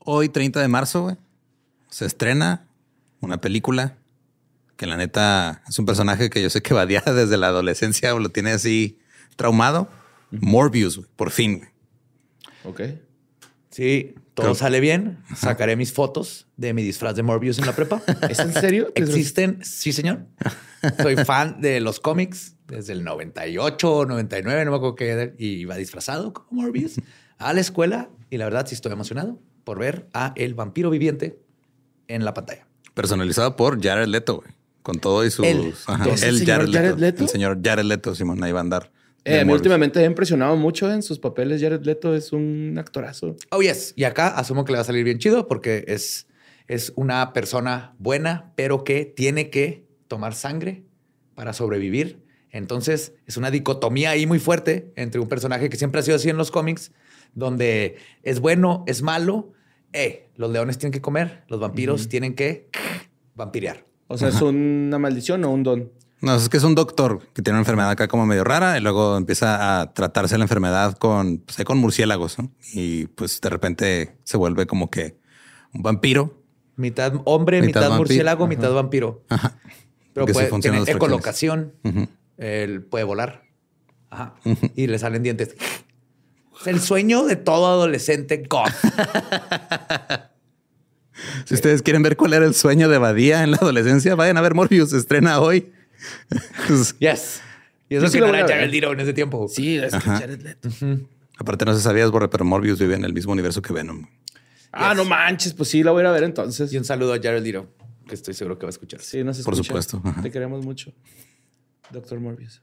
Hoy, 30 de marzo, güey, se estrena una película que la neta es un personaje que yo sé que vadía desde la adolescencia o lo tiene así traumado. Morbius, güey, por fin. güey. Ok. Sí, todo Creo- sale bien. Sacaré mis fotos de mi disfraz de Morbius en la prepa. ¿Es en serio? Existen, sí, señor. Soy fan de los cómics desde el 98, 99, no me acuerdo qué, y iba disfrazado como Morbius a la escuela. Y la verdad, sí estoy emocionado por ver a el vampiro viviente en la pantalla. Personalizado por Jared Leto, güey. Con todo y sus... Ajá, ¿Es el él, señor Jared, Jared Leto. Leto? El señor Jared Leto, Simón, ahí va a andar. Eh, a mí últimamente me ha impresionado mucho en sus papeles. Jared Leto es un actorazo. Oh, yes. Y acá asumo que le va a salir bien chido porque es, es una persona buena, pero que tiene que tomar sangre para sobrevivir. Entonces es una dicotomía ahí muy fuerte entre un personaje que siempre ha sido así en los cómics, donde es bueno, es malo. Eh, los leones tienen que comer, los vampiros tienen que vampirear. O sea, ¿es una maldición o un don? No, es que es un doctor que tiene una enfermedad acá como medio rara y luego empieza a tratarse la enfermedad con, pues, con murciélagos, ¿no? Y pues de repente se vuelve como que un vampiro. Mitad hombre, Mitad murciélago, mitad vampiro. Pero Porque sí puede, tiene ecolocación. Él puede volar. Ajá. Y le salen dientes. Es el sueño de todo adolescente goth. Si ustedes quieren ver cuál era el sueño de Badía en la adolescencia, vayan a ver Morbius, se estrena hoy. Yes. Y eso sí que lo no era. Jared Leto en ese tiempo. Sí, es. Jared Leto. aparte no se sabías, Borre, pero Morbius vive en el mismo universo que Venom. Ah, no manches. Pues sí, la voy a ir a ver entonces. Y un saludo a Jared Leto, que estoy seguro que va a escuchar. Sí, nos Por escucha. supuesto, ajá. Te queremos mucho. Doctor Morbius.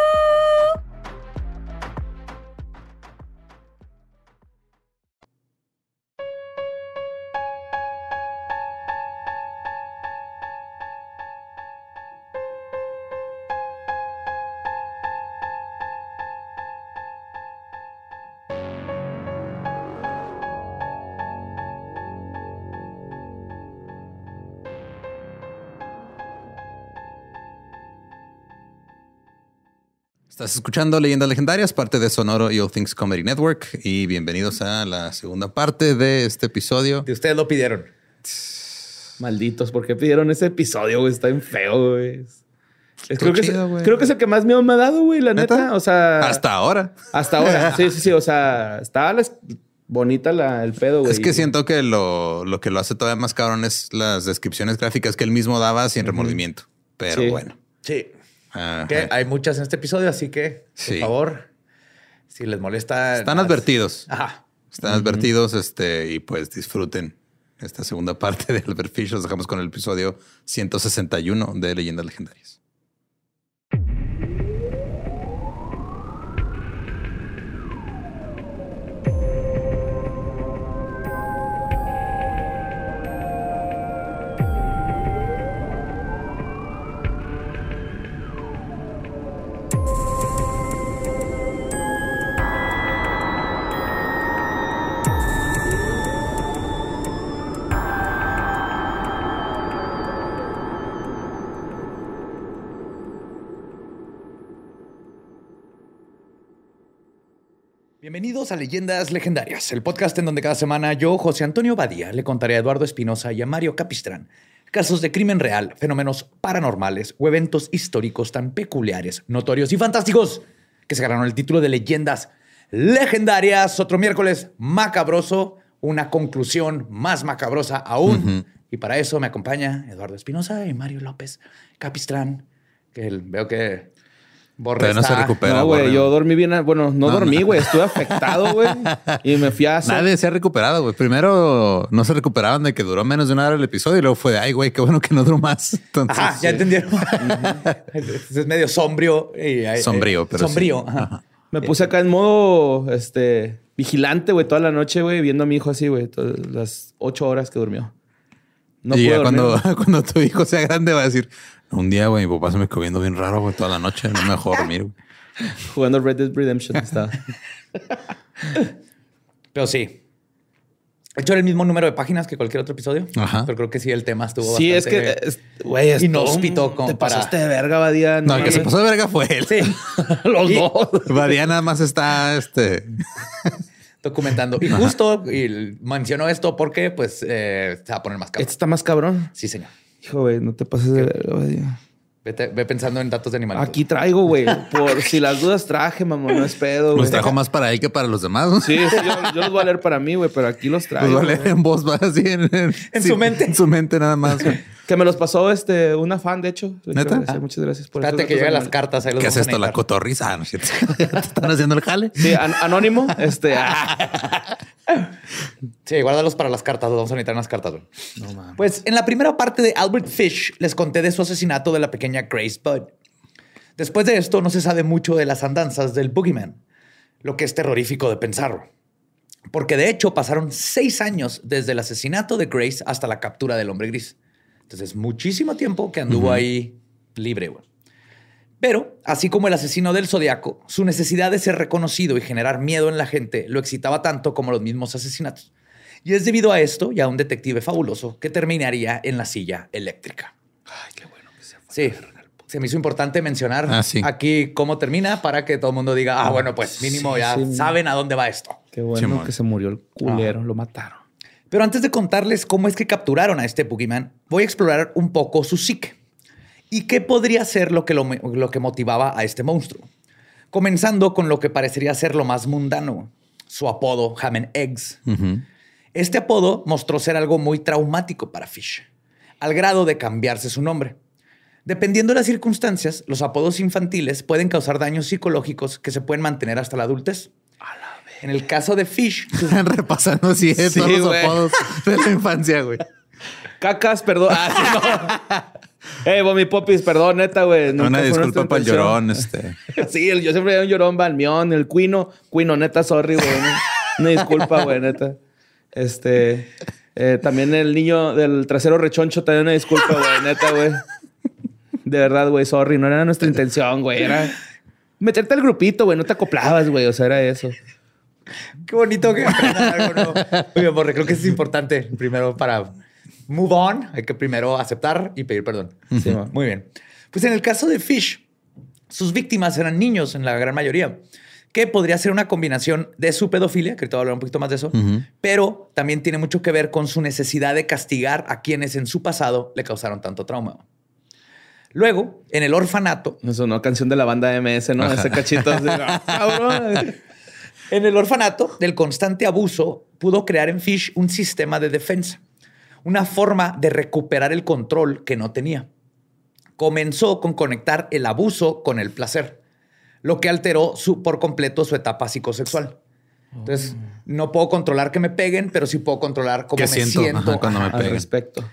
Estás escuchando Leyendas Legendarias, parte de Sonoro y All Things Comedy Network. Y bienvenidos a la segunda parte de este episodio. De ustedes lo pidieron. Malditos, ¿por qué pidieron ese episodio, güey? Está bien feo, güey. Es- creo, que chido, es, güey. creo que es el que más miedo me ha dado, güey, la ¿Neta? neta. O sea, Hasta ahora. hasta ahora. Sí, sí, sí. O sea, está la- bonita la, el pedo, güey. Es que siento que lo, lo que lo hace todavía más cabrón es las descripciones gráficas que él mismo daba sin remordimiento. Pero Sí. bueno. Sí. Ajá. Que hay muchas en este episodio, así que, por favor, si les molesta. Están advertidos. Ajá. Están advertidos este, y pues disfruten esta segunda parte de Albert Fish. Los dejamos con el episodio 161 de Leyendas Legendarias. Bienvenidos a Leyendas Legendarias, el podcast en donde cada semana yo, José Antonio Badía, le contaré a Eduardo Espinosa y a Mario Capistrán casos de crimen real, fenómenos paranormales o eventos históricos tan peculiares, notorios y fantásticos que se ganaron el título de Leyendas Legendarias. Otro miércoles macabroso, una conclusión más macabrosa aún. Y para eso me acompaña Eduardo Espinosa y Mario López Capistrán, que veo que Todavía no se recupera. no, güey, yo dormí bien. Bueno, no, No, dormí, no. güey. Estuve afectado, güey. Y me fui a hacer. Nadie se ha recuperado, güey. Primero no se recuperaban de que duró menos de una hora el episodio y luego fue de, ay, güey, qué bueno que no duró más. Entonces, Ajá, ya entendieron. es medio sombrío. y, eh, Sombrío, pero Sombrío. sí. ajá. Me puse acá en modo este, vigilante, güey, toda la noche, güey, viendo a mi hijo así, güey, todas las ocho horas que durmió. No y puedo ya cuando, cuando tu hijo sea grande va a decir, un día, güey, mi papá se me quedó viendo bien raro, güey, toda la noche. No me dejó dormir, güey. Jugando Red Dead Redemption está. Pero sí. De hecho, era el mismo número de páginas que cualquier otro episodio. Ajá. Pero creo que sí, el tema estuvo sí, es que, bastante- es- güey, es Inhóspito Te para- pasaste de verga, Badía. No, el que se pasó de verga fue él. Sí. Los Y- dos. Badía nada más está, este... documentando. Y justo y menciono esto porque, pues, eh, se va a poner más Este cabrón. está más cabrón. Sí, señor. Hijo, güey, no te pases de. Vete- ve pensando en datos de animales. Aquí traigo, güey. Por si las dudas traje, mamón. No es pedo, güey. Los trajo más para él que para los demás. ¿no? Sí, sí, yo, yo los voy a leer para mí, güey, pero aquí los Los traigo. va a leer güey. en voz, así en, En sí, su mente. En su mente nada más. güey. Que me los pasó este, una fan, de hecho. ¿Neta? Muchas gracias por Espérate que lleguen las cartas. Ahí los ¿Qué es esto? La cotorriza. ¿no es cierto? ¿Te están haciendo el jale? Sí, an- anónimo. Este. ah. Sí, guárdalos para las cartas. Los vamos a necesitar en las cartas. güey. Pues en la primera parte de Albert Fish les conté de su asesinato de la pequeña Grace Budd. Después de esto no se sabe mucho de las andanzas del Boogeyman, lo que es terrorífico de pensarlo. Porque de hecho pasaron seis años desde el asesinato de Grace hasta la captura del hombre gris. Entonces, muchísimo tiempo que anduvo ahí libre. güey. Pero, así como el asesino del zodiaco, su necesidad de ser reconocido y generar miedo en la gente lo excitaba tanto como los mismos asesinatos. Y es debido a esto y a un detective fabuloso que terminaría en la silla eléctrica. Ay, qué bueno que se fue. Sí. Se me hizo importante mencionar Ah, sí. aquí cómo termina para que todo el mundo diga, ah, bueno, pues mínimo ya sí. saben a dónde va esto. Qué bueno Simón. que se murió el culero. Lo mataron. Pero antes de contarles cómo es que capturaron a este Boogeyman, voy a explorar un poco su psique y qué podría ser lo que, lo, lo que motivaba a este monstruo. Comenzando con lo que parecería ser lo más mundano, su apodo Ham and Eggs. Este apodo mostró ser algo muy traumático para Fish, al grado de cambiarse su nombre. Dependiendo de las circunstancias, los apodos infantiles pueden causar daños psicológicos que se pueden mantener hasta la adultez. En el caso de Fish, Están repasando así eh, Sí, todos los apodos de la infancia, güey. Cacas, perdón. Ah, sí, no. Ey, Bomi Popis, perdón, neta, güey. Una disculpa para el llorón. Este. Sí, el- yo siempre era un llorón, Balmión, el Cuino. Cuino, neta, sorry, güey. Una, una disculpa, güey, neta. Este. eh, también el niño del trasero rechoncho, también una disculpa, güey, neta, güey. De verdad, güey, sorry. No era nuestra intención, güey. Era meterte al grupito, güey. No te acoplabas, güey. O sea, era eso. Qué bonito que aprendan algo. Muy bien, porque creo que es importante. Primero, para move on, hay que primero aceptar y pedir perdón. Sí. Muy bien. Pues en el caso de Fish, sus víctimas eran niños en la gran mayoría, que podría ser una combinación de su pedofilia, que ahorita voy a hablar un poquito más de eso, pero también tiene mucho que ver con su necesidad de castigar a quienes en su pasado le causaron tanto trauma. Luego, en el orfanato, Me sonó canción de la banda MS, ¿no? Ese cachito. así, "Ah, cabrón. En el orfanato, del constante abuso pudo crear en Fish un sistema de defensa, una forma de recuperar el control que no tenía. Comenzó con conectar el abuso con el placer, lo que alteró su- por completo su etapa psicosexual. Entonces, no puedo controlar que me peguen, pero sí puedo controlar cómo ¿Qué me siento? siento. Ajá, cuando me. Al peguen. respecto.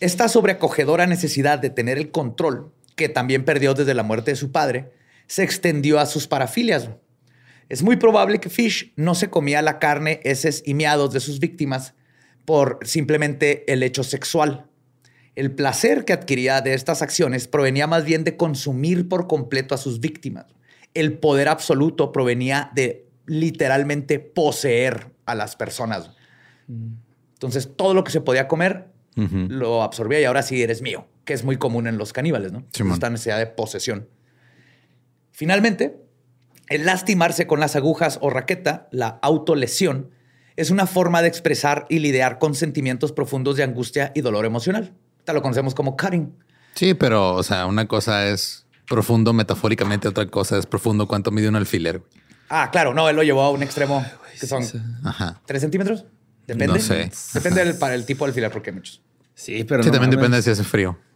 Esta sobreacogedora necesidad de tener el control, que también perdió desde la muerte de su padre, se extendió a sus parafilias. Es muy probable que Fish no se comía la carne, heces y miados de sus víctimas por simplemente el hecho sexual. El placer que adquiría de estas acciones provenía más bien de consumir por completo a sus víctimas. El poder absoluto provenía de literalmente poseer a las personas. Entonces, todo lo que se podía comer lo absorbía y ahora sí eres mío, que es muy común en los caníbales, ¿no? Esta necesidad de posesión. Finalmente, el lastimarse con las agujas o raqueta, la autolesión, es una forma de expresar y lidiar con sentimientos profundos de angustia y dolor emocional. Esta lo conocemos como cutting. Sí, pero, o sea, una cosa es profundo metafóricamente, otra cosa es profundo cuánto mide un alfiler. Ah, claro, no, él lo llevó a un extremo que son Ajá. tres centímetros. Depende. No sé. Depende del, para el tipo de alfiler, porque hay muchos. Sí, pero Sí, no también depende de si hace frío.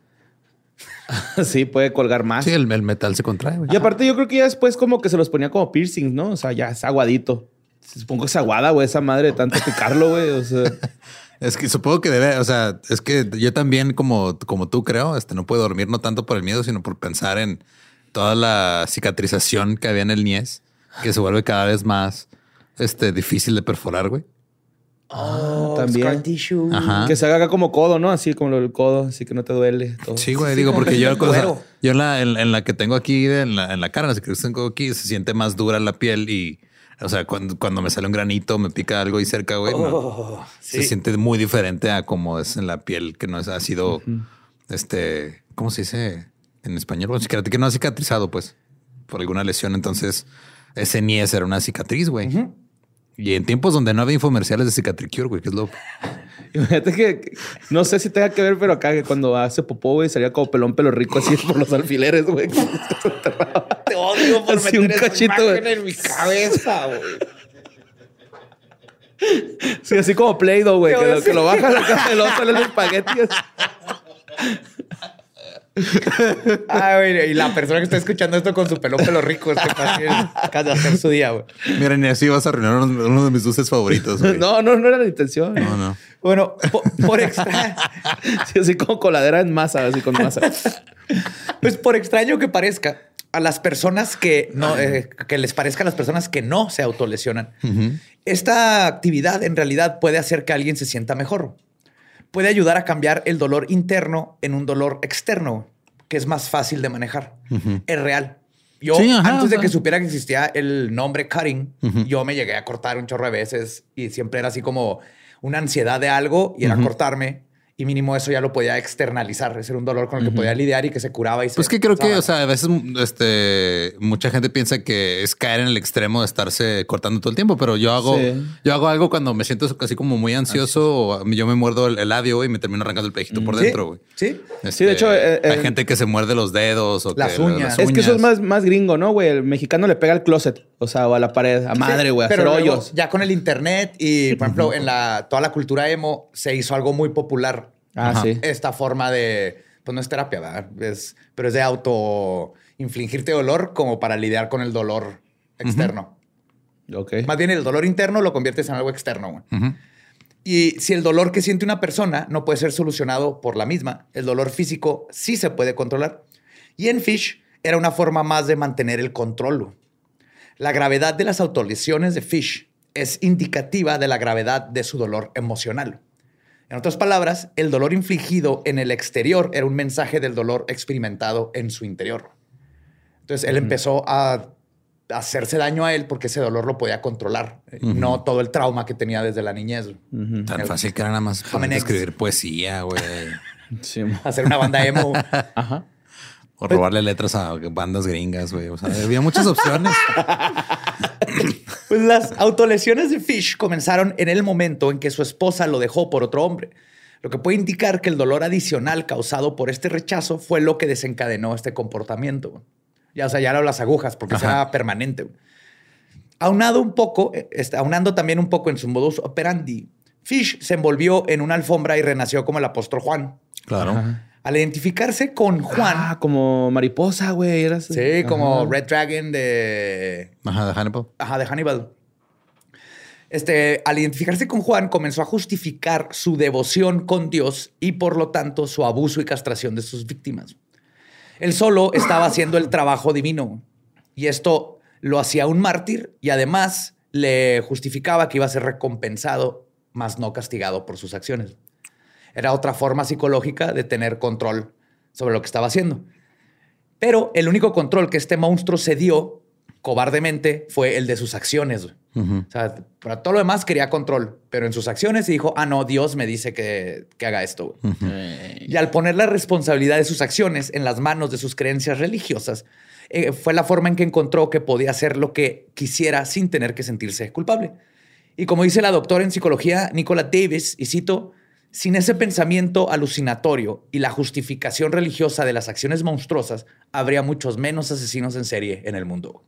Sí, puede colgar más. Sí, el, el metal se contrae. güey. Y aparte yo creo que ya después como que se los ponía como piercings, ¿no? O sea, ya es aguadito. Supongo que es aguada, güey, esa madre de tanto picarlo, güey. O sea, Es que supongo que debe, o sea, es que yo también como, como tú creo, este no puedo dormir no tanto por el miedo, sino por pensar en toda la cicatrización que había en el niés, que se vuelve cada vez más este, difícil de perforar, güey. Oh, también. scar tissue. Ajá. Que se haga acá como codo, ¿no? Así como lo del codo, así que no te duele. todo. Sí, güey, Sí, digo, porque que yo, cosa- yo en la, en, en la que tengo aquí, en la, en la cara, en la que tengo aquí, se siente más dura la piel y, o sea, cuando, cuando me sale un granito, me pica algo ahí cerca, güey, no, Oh, se siente muy diferente a como es en la piel, que no es, ha sido, este, ¿cómo se dice en español? Bueno, que no ha cicatrizado, pues, por alguna lesión. Entonces, ese ni es era una cicatriz, güey. Y en tiempos donde no había infomerciales de Cicatricure, güey, que es lo... Imagínate que, que- no sé si tenga que ver, pero acá que cuando hace popó, güey, salía como pelón pelo rico así por los alfileres, güey. Te odio por Así un meter cachito, en mi cabeza, güey. Sí, así como Play-Doh, güey, que, lo- que lo baja la casa y luego sale el espagueti. Ah, güey, y la persona que está escuchando esto con su pelón pelo rico, este casi acaba de hacer su día, güey. Mira, ni así vas a arruinar uno, uno de mis dulces favoritos, güey. No, no, no era la intención. no, no. Bueno, po- por, extra, Sí, así como coladera en masa, así con masa. pues por extraño que parezca, a las personas que no, eh, que les parezca a las personas que no se autolesionan, esta actividad en realidad puede hacer que alguien se sienta mejor. Puede ayudar a cambiar el dolor interno en un dolor externo, que es más fácil de manejar. Es real. Yo, Sí, ajá, antes de que supiera que existía el nombre cutting, yo me llegué a cortar un chorro de veces y siempre era así como una ansiedad de algo y era cortarme. Y mínimo eso ya lo podía externalizar. Era un dolor con el que podía lidiar y que se curaba y se Pues que creo que, o sea, a veces este, mucha gente piensa que es caer en el extremo de estarse cortando todo el tiempo, pero yo hago, Sí. yo hago algo cuando me siento así como muy ansioso o yo me muerdo el, el labio y me termino arrancando el pejito por Sí, dentro, güey. Sí. Sí, de hecho, eh, hay eh, gente que se muerde los dedos o Las que uñas. Es que eso es más, más gringo, ¿no, güey? El mexicano le pega al closet, o sea, o a la pared, a madre, güey, Pero hacer luego, hoyos. ya con el internet y, por ejemplo, en la, toda la cultura emo se hizo algo muy popular. Ah, Ajá. sí. Esta forma de, pues no es terapia, ¿verdad? Es, pero es de auto infligirte dolor como para lidiar con el dolor externo. Ok. Más bien el dolor interno lo conviertes en algo externo. güey. Ujú. Y si el dolor que siente una persona no puede ser solucionado por la misma, el dolor físico sí se puede controlar. Y en Fish era una forma más de mantener el control. La gravedad de las autolesiones de Fish es indicativa de la gravedad de su dolor emocional. En otras palabras, el dolor infligido en el exterior era un mensaje del dolor experimentado en su interior. Entonces él empezó a hacerse daño a él porque ese dolor lo podía controlar, eh, no todo el trauma que tenía desde la niñez. Tan fácil que era nada más escribir poesía, güey. Sí. Hacer una banda emo. Ajá. O robarle letras a bandas gringas, güey. O sea, había muchas opciones. Pues las autolesiones de Fish comenzaron en el momento en que su esposa lo dejó por otro hombre, lo que puede indicar que el dolor adicional causado por este rechazo fue lo que desencadenó este comportamiento. Ya, o sea, ya eran las agujas, porque será permanente. Aunado un poco, eh, este, aunando también un poco en su modus operandi, Fish se envolvió en una alfombra y renació como el apóstol Juan. Claro. Al identificarse con Juan, Ah, como mariposa, güey. Eras... sí, como Ajá. Red Dragon de Ajá, de Hannibal. Ajá, de Hannibal. Este, al identificarse con Juan, comenzó a justificar su devoción con Dios y por lo tanto su abuso y castración de sus víctimas. Él solo estaba haciendo el trabajo divino y esto lo hacía un mártir y además le justificaba que iba a ser recompensado, más no castigado por sus acciones. Era otra forma psicológica de tener control sobre lo que estaba haciendo. Pero el único control que este monstruo se dio cobardemente fue el de sus acciones. O sea, para todo lo demás quería control, pero en sus acciones dijo, ah, no, Dios me dice que, que haga esto. güey". Y al poner la responsabilidad de sus acciones en las manos de sus creencias religiosas, eh, fue la forma en que encontró que podía hacer lo que quisiera sin tener que sentirse culpable. Y como dice la doctora en psicología Nicola Davis, y cito, sin ese pensamiento alucinatorio y la justificación religiosa de las acciones monstruosas, habría muchos menos asesinos en serie en el mundo.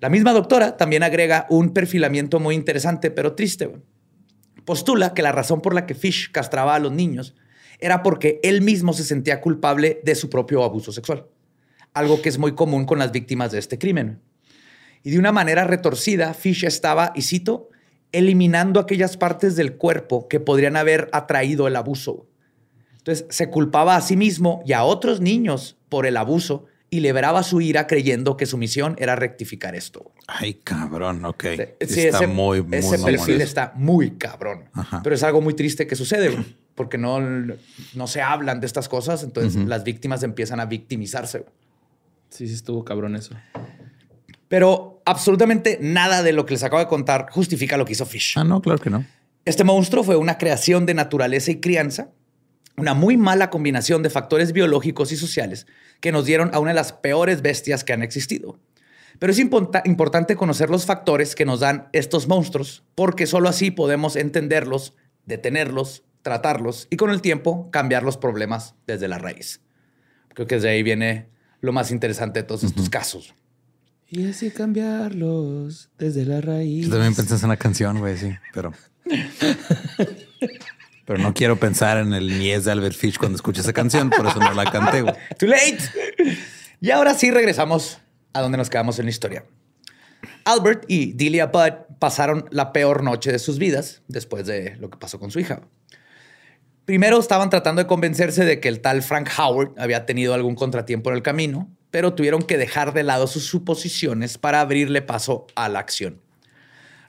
La misma doctora también agrega un perfilamiento muy interesante, pero triste. Postula que la razón por la que Fish castraba a los niños era porque él mismo se sentía culpable de su propio abuso sexual, algo que es muy común con las víctimas de este crimen. Y de una manera retorcida, Fish estaba, y cito, eliminando aquellas partes del cuerpo que podrían haber atraído el abuso. Entonces se culpaba a sí mismo y a otros niños por el abuso y liberaba su ira creyendo que su misión era rectificar esto. Ay, cabrón, ok. Sí, está ese, muy, muy ese perfil está muy cabrón. Ajá. Pero es algo muy triste que sucede, porque no, no se hablan de estas cosas, entonces las víctimas empiezan a victimizarse. Sí, sí estuvo cabrón eso. Pero absolutamente nada de lo que les acabo de contar justifica lo que hizo Fish. Ah, no, claro que no. Este monstruo fue una creación de naturaleza y crianza, una muy mala combinación de factores biológicos y sociales que nos dieron a una de las peores bestias que han existido. Pero es importante conocer los factores que nos dan estos monstruos, porque solo así podemos entenderlos, detenerlos, tratarlos y con el tiempo cambiar los problemas desde la raíz. Creo que desde ahí viene lo más interesante de todos estos casos. Y así cambiarlos desde la raíz. Yo también pensé en una canción, güey, sí, pero. pero no quiero pensar en el Mies de Albert Fish cuando escuché esa canción, por eso no la canté, güey. Too late. Y ahora sí regresamos a donde nos quedamos en la historia. Albert y Delia Budd pasaron la peor noche de sus vidas después de lo que pasó con su hija. Primero estaban tratando de convencerse de que el tal Frank Howard había tenido algún contratiempo en el camino, pero tuvieron que dejar de lado sus suposiciones para abrirle paso a la acción.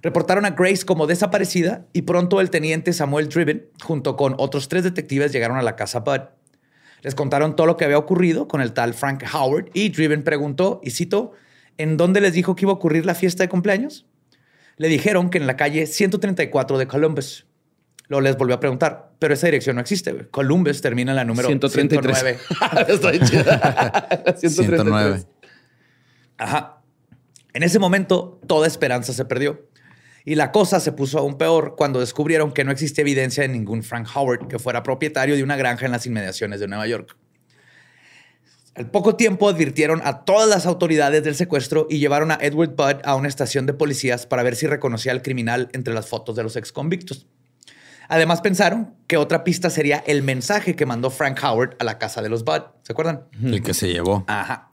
Reportaron a Grace como desaparecida y pronto el teniente Samuel Driven, junto con otros tres detectives, llegaron a la casa Bud. Les contaron todo lo que había ocurrido con el tal Frank Howard y Driven preguntó, y cito, ¿en dónde les dijo que iba a ocurrir la fiesta de cumpleaños? Le dijeron que en la calle 134 de Columbus. Luego les volvió a preguntar, pero esa dirección no existe. güey. Columbus termina en la número 133. 109. Está bien chida. 133. 109. Ajá. En ese momento, toda esperanza se perdió. Y la cosa se puso aún peor cuando descubrieron que no existía evidencia de ningún Frank Howard que fuera propietario de una granja en las inmediaciones de Nueva York. Al poco tiempo advirtieron a todas las autoridades del secuestro y llevaron a Edward Budd a una estación de policías para ver si reconocía al criminal entre las fotos de los ex convictos. Además pensaron que otra pista sería el mensaje que mandó Frank Howard a la casa de los Budd. ¿Se acuerdan? El que se llevó. Ajá.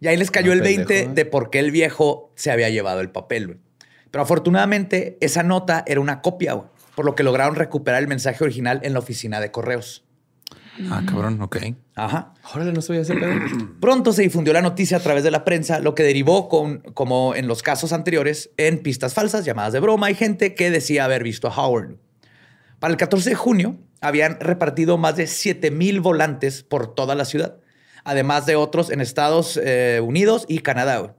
Y ahí les cayó Ah, el pendejo, 20 ¿eh? de por qué el viejo se había llevado el papel. güey. Pero afortunadamente esa nota era una copia, güey, por lo que lograron recuperar el mensaje original en la oficina de correos. Ah, cabrón, ok. Ajá. Órale, no sabía ese pedo. Pronto se difundió la noticia a través de la prensa, lo que derivó con, como en los casos anteriores, en pistas falsas, llamadas de broma y gente que decía haber visto a Howard. Para el 14 de junio habían repartido más de 7 mil volantes por toda la ciudad, además de otros en Estados eh, Unidos y Canadá. güey.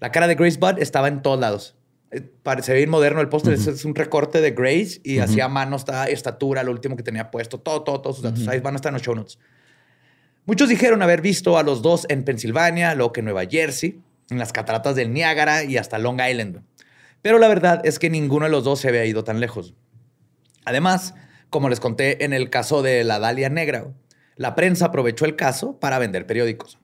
La cara de Grace Budd estaba en todos lados. Eh, Parece bien moderno el póster, es- es un recorte de Grace y hacía mano esta estatura, lo último que tenía puesto, todo, todo, todos sus datos. Ahí van a estar en los show notes. Muchos dijeron haber visto a los dos en Pensilvania, luego que en Nueva Jersey, en las cataratas del Niágara y hasta Long Island. Pero la verdad es que ninguno de los dos se había ido tan lejos. Además, como les conté en el caso de la Dalia Negra, la prensa aprovechó el caso para vender periódicos.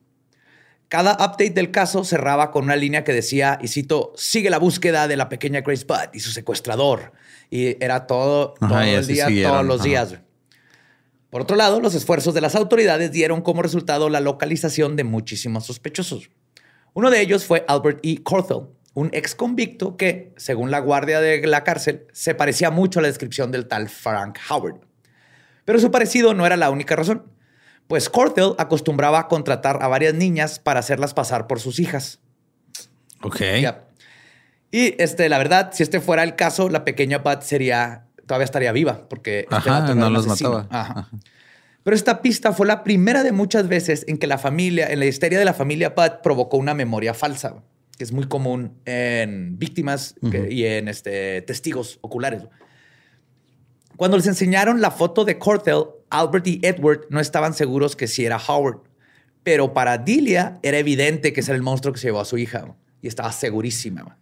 Cada update del caso cerraba con una línea que decía, y cito, sigue la búsqueda de la pequeña Grace Budd y su secuestrador. Y era todo, Ajá, todo y el día, siguieron, todos los ajá. días. Por otro lado, los esfuerzos de las autoridades dieron como resultado la localización de muchísimos sospechosos. Uno de ellos fue Albert E. Corthell, un ex convicto que, según la guardia de la cárcel, se parecía mucho a la descripción del tal Frank Howard. Pero su parecido no era la única razón, pues Corthell acostumbraba a contratar a varias niñas para hacerlas pasar por sus hijas. Ok. Y este, la verdad, si este fuera el caso, la pequeña Pat sería, todavía estaría viva, porque este Ajá, no los asesino. mataba. Ajá. Ajá. Pero esta pista fue la primera de muchas veces en que la familia, en la histeria de la familia Pat, provocó una memoria falsa, que es muy común en víctimas que- y en este, testigos oculares. Cuando les enseñaron la foto de Cortell, Albert y Edward no estaban seguros que sí era Howard. Pero para Delia era evidente que ese era el monstruo que se llevó a su hija. Y estaba segurísima.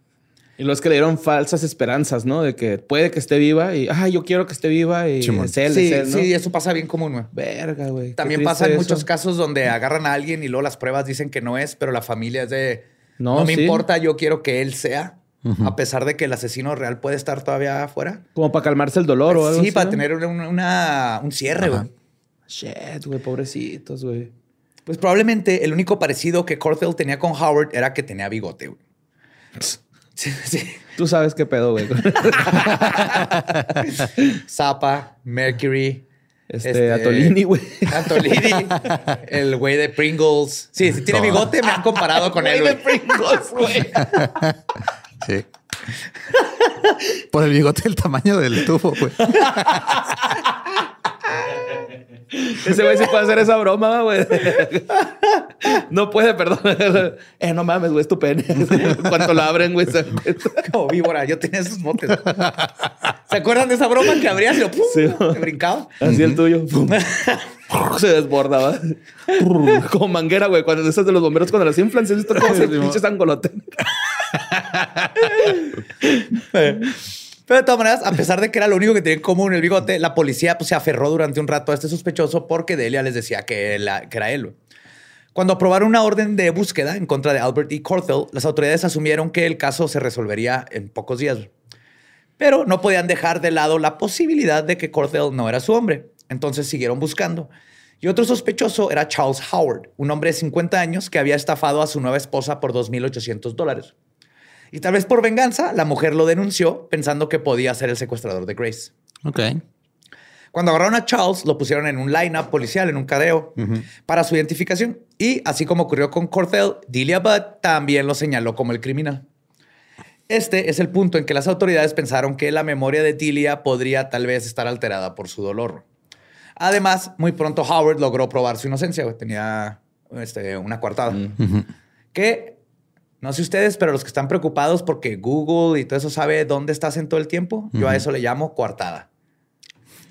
Y los que le dieron falsas esperanzas, ¿no? De que puede que esté viva y, ay, yo quiero que esté viva y Simón. es él, sí, es él, ¿no? sí, eso pasa bien común. güey. Verga, güey. También pasa en eso. muchos casos donde agarran a alguien y luego las pruebas dicen que no es, pero la familia es de no, No, me sí. importa, yo quiero que él sea, a pesar de que el asesino real puede estar todavía afuera. Como para calmarse el dolor o algo Sí, así, para ¿no? tener un, una- un cierre. güey. Shit, güey, pobrecitos, güey. Pues probablemente el único parecido que Corthell tenía con Howard era que tenía bigote. güey. Sí, sí. Tú sabes qué pedo, güey. Zappa, Mercury, Este, Atolini, güey. Antolini, el güey de Pringles. Sí, si tiene bigote, me han comparado con él. Güey de. Pringles, güey. Sí. Por el bigote del tamaño del tubo, güey. Ese güey sí puede hacer esa broma, güey. No puede, perdón. Eh, no mames, güey, es tu pene. Cuando lo abren, güey, se. Como víbora, yo tenía esos motes. ¿Se acuerdan de esa broma que abrías y lo, ¡pum! Sí. se brincaba? Así el tuyo. Se desbordaba. Como manguera, güey. Cuando esas de los bomberos, cuando las inflan, se visto como se pinches angolote. Pero de todas maneras, a pesar de que era lo único que tenía en común el bigote, la policía pues, se aferró durante un rato a este sospechoso porque Delia les decía que, era él. Cuando aprobaron una orden de búsqueda en contra de Albert E. Corthell, las autoridades asumieron que el caso se resolvería en pocos días. Pero no podían dejar de lado la posibilidad de que Corthell no era su hombre. Entonces siguieron buscando. Y otro sospechoso era Charles Howard, un hombre de 50 años que había estafado a su nueva esposa por 2.800 dólares. Y tal vez por venganza, la mujer lo denunció pensando que podía ser el secuestrador de Grace. Ok. Cuando agarraron a Charles, lo pusieron en un line-up policial, en un careo, para su identificación. Y así como ocurrió con Corthell, Delia Budd también lo señaló como el criminal. Este es el punto en que las autoridades pensaron que la memoria de Delia podría tal vez estar alterada por su dolor. Además, muy pronto Howard logró probar su inocencia. Tenía este, una coartada. Que, no sé ustedes, pero los que están preocupados porque Google y todo eso sabe dónde estás en todo el tiempo, yo a eso le llamo coartada.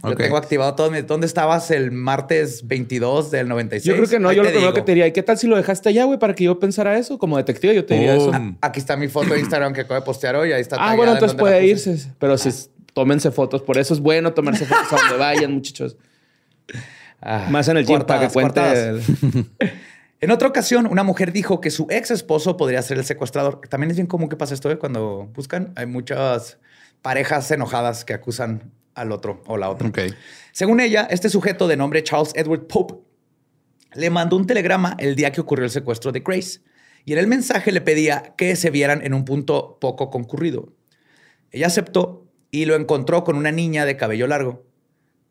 Yo Ok. tengo activado todo. mi- ¿Dónde estabas el martes 22 del 96? Yo creo que no. Ahí Yo lo primero que te diría, ¿y qué tal si lo dejaste allá, güey? Para que yo pensara eso. Como detective, yo te diría eso. Aquí está mi foto de Instagram que acabo de postear hoy. Ahí está. Ah, bueno, en entonces puede irse. Pero si tómense fotos. Por eso es bueno tomarse fotos a donde vayan, muchachos. Ah, Más en el gym para que cuente. En otra ocasión, una mujer dijo que su ex esposo podría ser el secuestrador. También es bien común que pasa esto ¿eh? cuando buscan. Hay muchas parejas enojadas que acusan al otro o la otra. Según ella, este sujeto de nombre Charles Edward Pope le mandó un telegrama el día que ocurrió el secuestro de Grace. Y en el mensaje le pedía que se vieran en un punto poco concurrido. Ella aceptó y lo encontró con una niña de cabello largo.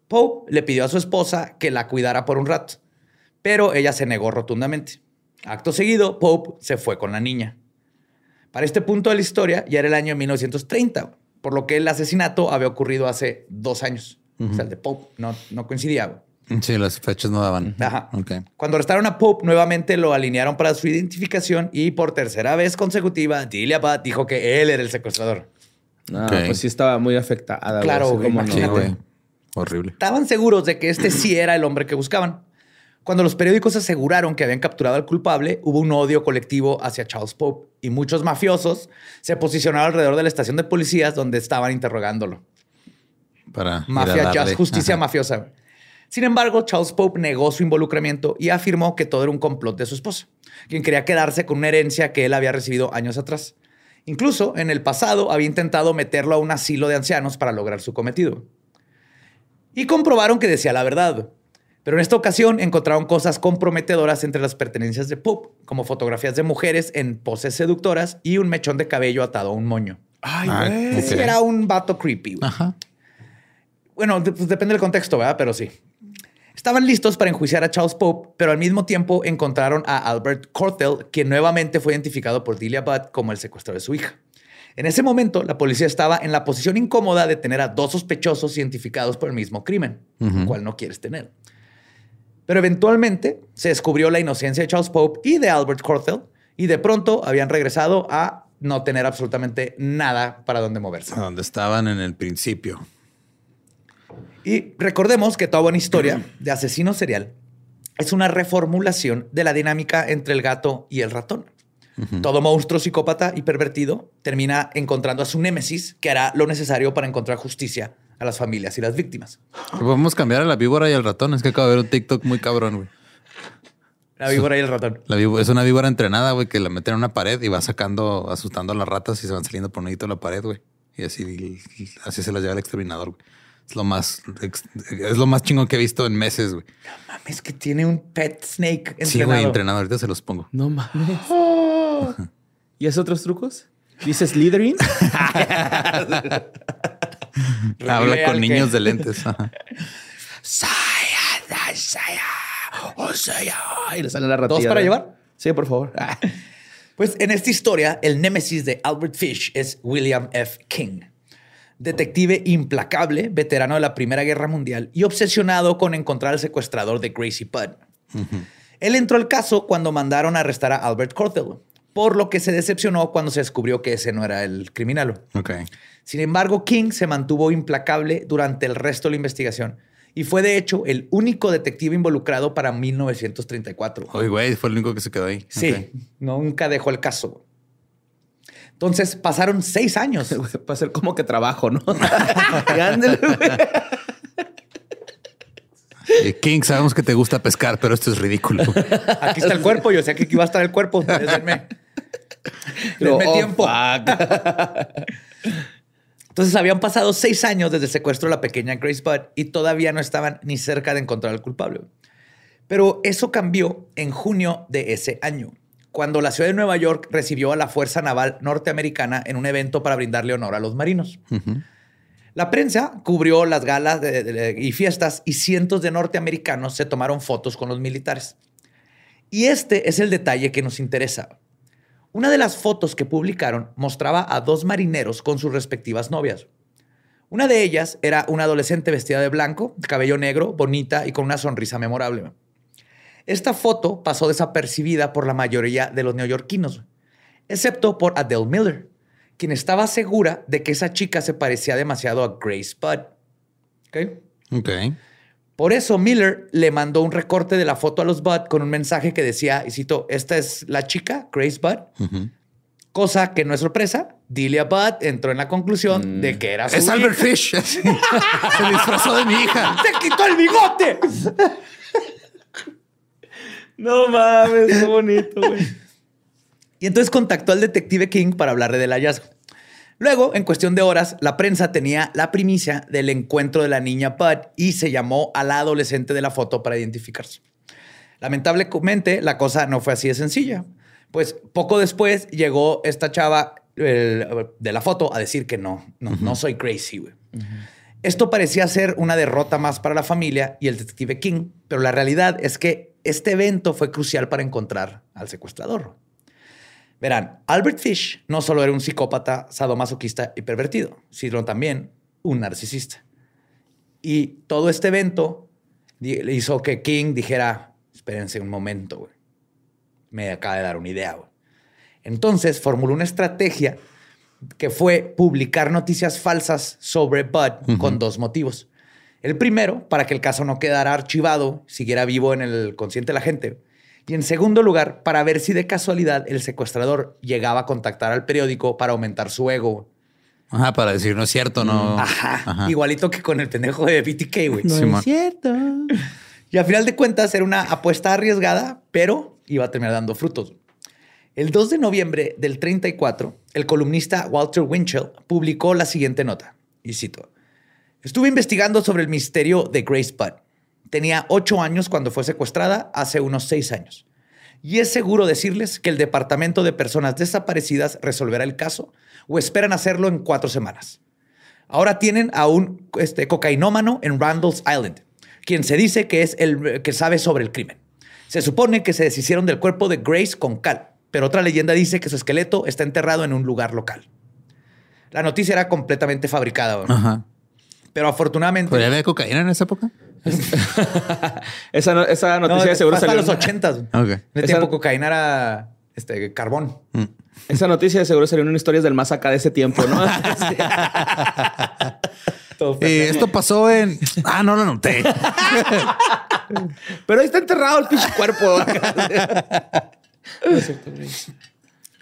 Pope le pidió a su esposa que la cuidara por un rato, pero ella se negó rotundamente. Acto seguido, Pope se fue con la niña. Para este punto de la historia ya era el año 1930, por lo que el asesinato había ocurrido hace dos años. O sea, el de Pope no, no coincidía. Sí, las fechas no daban. Ajá. Ok. Cuando arrestaron a Pope, nuevamente lo alinearon para su identificación y por tercera vez consecutiva, Delia Budd dijo que él era el secuestrador. No, Ok. pues sí estaba muy afectada. Claro, güey, como no. Sí, güey. Horrible. Estaban seguros de que este sí era el hombre que buscaban. Cuando los periódicos aseguraron que habían capturado al culpable, hubo un odio colectivo hacia Charles Pope y muchos mafiosos se posicionaron alrededor de la estación de policías donde estaban interrogándolo. Para Mafia justicia Ajá. mafiosa. Sin embargo, Charles Pope negó su involucramiento y afirmó que todo era un complot de su esposa, quien quería quedarse con una herencia que él había recibido años atrás. Incluso en el pasado había intentado meterlo a un asilo de ancianos para lograr su cometido. Y comprobaron que decía la verdad. Pero en esta ocasión encontraron cosas comprometedoras entre las pertenencias de Pope, como fotografías de mujeres en poses seductoras y un mechón de cabello atado a un moño. Ay, Ah. Era un vato creepy. güey. Ajá. Bueno, pues depende del contexto, ¿verdad? Pero sí. Estaban listos para enjuiciar a Charles Pope, pero al mismo tiempo encontraron a Albert Cortell, quien nuevamente fue identificado por Delia Budd como el secuestrador de su hija. En ese momento, la policía estaba en la posición incómoda de tener a dos sospechosos identificados por el mismo crimen, lo cual no quieres tener. Pero eventualmente se descubrió la inocencia de Charles Pope y de Albert Cortell, y de pronto habían regresado a no tener absolutamente nada para dónde moverse. A donde estaban en el principio. Y recordemos que toda buena historia de asesino serial es una reformulación de la dinámica entre el gato y el ratón. Todo monstruo psicópata y pervertido termina encontrando a su némesis que hará lo necesario para encontrar justicia a las familias y las víctimas. Podemos cambiar a la víbora y al ratón. Es que acabo de ver un TikTok muy cabrón, güey. La víbora y el ratón. La víbora- es una víbora entrenada, güey, que la meten en una pared y va sacando, asustando a las ratas y se van saliendo por un de la pared, güey. Y así, así se las lleva el exterminador, güey. Es lo más, es lo más chingón que he visto en meses, güey. Mames, que tiene un pet snake entrenado. Sí, güey, entrenado. Ahorita se los pongo. No mames. ¿Y esos otros trucos? ¿Dices Slytherin? Habla con que- niños de lentes. Y le sale la ratilla. ¿Dos para de- llevar? Sí, por favor. Ah. Pues en esta historia, el némesis de Albert Fish es William F. King, detective implacable, veterano de la Primera Guerra Mundial y obsesionado con encontrar al secuestrador de Gracie Budd. Él entró al caso cuando mandaron a arrestar a Albert Cordell, por lo que se decepcionó cuando se descubrió que ese no era el criminal. Ok. Sin embargo, King se mantuvo implacable durante el resto de la investigación y fue de hecho el único detective involucrado para 1934. Oye, güey, fue el único que se quedó ahí. Sí, nunca dejó el caso. Entonces pasaron seis años. Para hacer como que trabajo, ¿no? Y ándale, güey. Eh, King, sabemos que te gusta pescar, pero esto es ridículo. Aquí está el cuerpo. Yo sé que aquí va a estar el cuerpo. Denme Oh, tiempo. fuck. Entonces habían pasado seis años desde el secuestro de la pequeña Grace Budd y todavía no estaban ni cerca de encontrar al culpable. Pero eso cambió en junio de ese año, cuando la ciudad de Nueva York recibió a la Fuerza Naval Norteamericana en un evento para brindarle honor a los marinos. La prensa cubrió las galas de- de- y fiestas y cientos de norteamericanos se tomaron fotos con los militares. Y este es el detalle que nos interesa. Una de las fotos que publicaron mostraba a dos marineros con sus respectivas novias. Una de ellas era una adolescente vestida de blanco, cabello negro, bonita y con una sonrisa memorable. Esta foto pasó desapercibida por la mayoría de los neoyorquinos, excepto por Adele Miller, quien estaba segura de que esa chica se parecía demasiado a Grace Budd. ¿Ok? ok. Por eso Miller le mandó un recorte de la foto a los Budd con un mensaje que decía, y cito, esta es la chica, Grace Budd. Cosa que no es sorpresa, Delia Budd entró en la conclusión de que era su Es Albert. Fish. Se disfrazó de mi hija. ¡Se quitó el bigote! No mames, qué bonito, güey. Y entonces contactó al detective King para hablarle del hallazgo. Luego, en cuestión de horas, la prensa tenía la primicia del encuentro de la niña Bud y se llamó a la adolescente de la foto para identificarse. Lamentablemente, la cosa no fue así de sencilla. Pues poco después llegó esta chava el, de la foto a decir que no, no, no soy güey. Esto parecía ser una derrota más para la familia y el detective King, pero la realidad es que este evento fue crucial para encontrar al secuestrador. Verán, Albert Fish no solo era un psicópata, sadomasoquista y pervertido, sino también un narcisista. Y todo este evento hizo que King dijera, espérense un momento, güey. Me acaba de dar una idea, güey. Entonces formuló una estrategia que fue publicar noticias falsas sobre Bud con dos motivos. El primero, para que el caso no quedara archivado, siguiera vivo en el consciente de la gente. Y en segundo lugar, para ver si de casualidad el secuestrador llegaba a contactar al periódico para aumentar su ego. Ajá, para decir, no es cierto, no. Ajá. Igualito que con el pendejo de BTK, güey. No Simón. cierto. Y a final de cuentas era una apuesta arriesgada, pero iba a terminar dando frutos. El 2 de noviembre del 34, el columnista Walter Winchell publicó la siguiente nota, y cito, Estuve investigando sobre el misterio de Grace Budd. Tenía ocho años cuando fue secuestrada hace unos seis años. Y es seguro decirles que el Departamento de Personas Desaparecidas resolverá el caso o esperan hacerlo en cuatro semanas. Ahora tienen a un este, cocainómano en Randall's Island, quien se dice que es el que sabe sobre el crimen. Se supone que se deshicieron del cuerpo de Grace con cal, pero otra leyenda dice que su esqueleto está enterrado en un lugar local. La noticia era completamente fabricada, güey. Ajá. pero afortunadamente... ¿Podría haber cocaína en esa época? Esa, no- esa No, noticia de seguro fue hasta salió. los 80. En Ok. ese Esa- tiempo cocaína era este, carbón. Esa noticia de seguro salió en historias del más acá de ese tiempo, ¿no? Eh, esto pasó en. Ah, no lo noté. Pero ahí está enterrado el pinche cuerpo.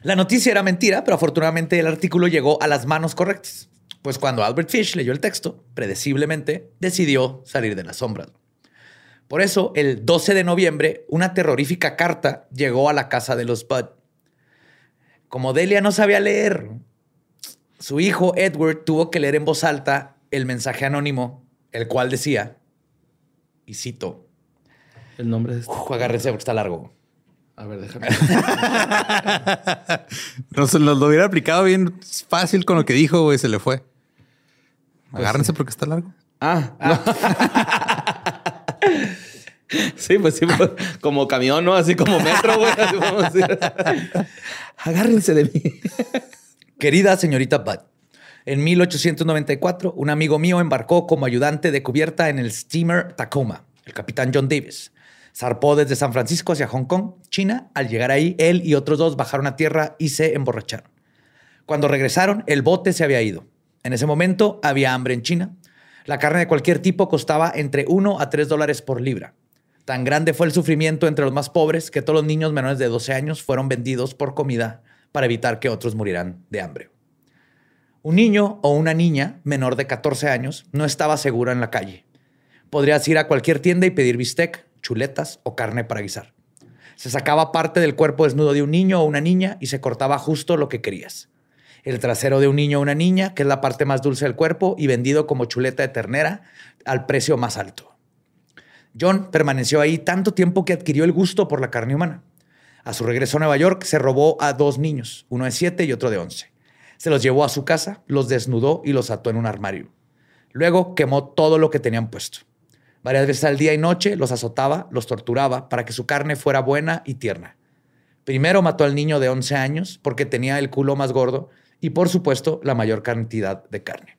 La noticia era mentira, pero afortunadamente el artículo llegó a las manos correctas. Pues cuando Albert Fish leyó el texto, predeciblemente decidió salir de las sombras. Por eso, el 12 de noviembre, una terrorífica carta llegó a la casa de los Bud. Como Delia no sabía leer, su hijo Edward tuvo que leer en voz alta el mensaje anónimo, el cual decía, y cito, El nombre de este. "Uf, agárrense porque está largo. A ver, déjame. Nos nos lo hubiera aplicado bien fácil con lo que dijo, güey, se le fue. Agárrense porque está largo. Ah, no. Sí, pues sí, pues, como camión, ¿no? Así como metro, güey. Así vamos a decir. Agárrense de mí. Querida señorita Budd, en 1894 un amigo mío embarcó como ayudante de cubierta en el steamer Tacoma, el capitán John Davis. Zarpó desde San Francisco hacia Hong Kong, China. Al llegar ahí, él y otros dos bajaron a tierra y se emborracharon. Cuando regresaron, el bote se había ido. En ese momento había hambre en China. La carne de cualquier tipo costaba entre 1 a 3 dólares por libra. Tan grande fue el sufrimiento entre los más pobres que todos los niños menores de 12 años fueron vendidos por comida para evitar que otros murieran de hambre. Un niño o una niña menor de 14 años no estaba segura en la calle. Podrías ir a cualquier tienda y pedir bistec, chuletas o carne para guisar. Se sacaba parte del cuerpo desnudo de un niño o una niña y se cortaba justo lo que querías. El trasero de un niño o una niña, que es la parte más dulce del cuerpo, y vendido como chuleta de ternera al precio más alto. John permaneció ahí tanto tiempo que adquirió el gusto por la carne humana. A su regreso a Nueva York se robó a dos niños, uno de siete y otro de once. Se los llevó a su casa, los desnudó y los ató en un armario. Luego quemó todo lo que tenían puesto. Varias veces al día y noche los azotaba, los torturaba para que su carne fuera buena y tierna. Primero mató al niño de 11 años porque tenía el culo más gordo y por supuesto la mayor cantidad de carne.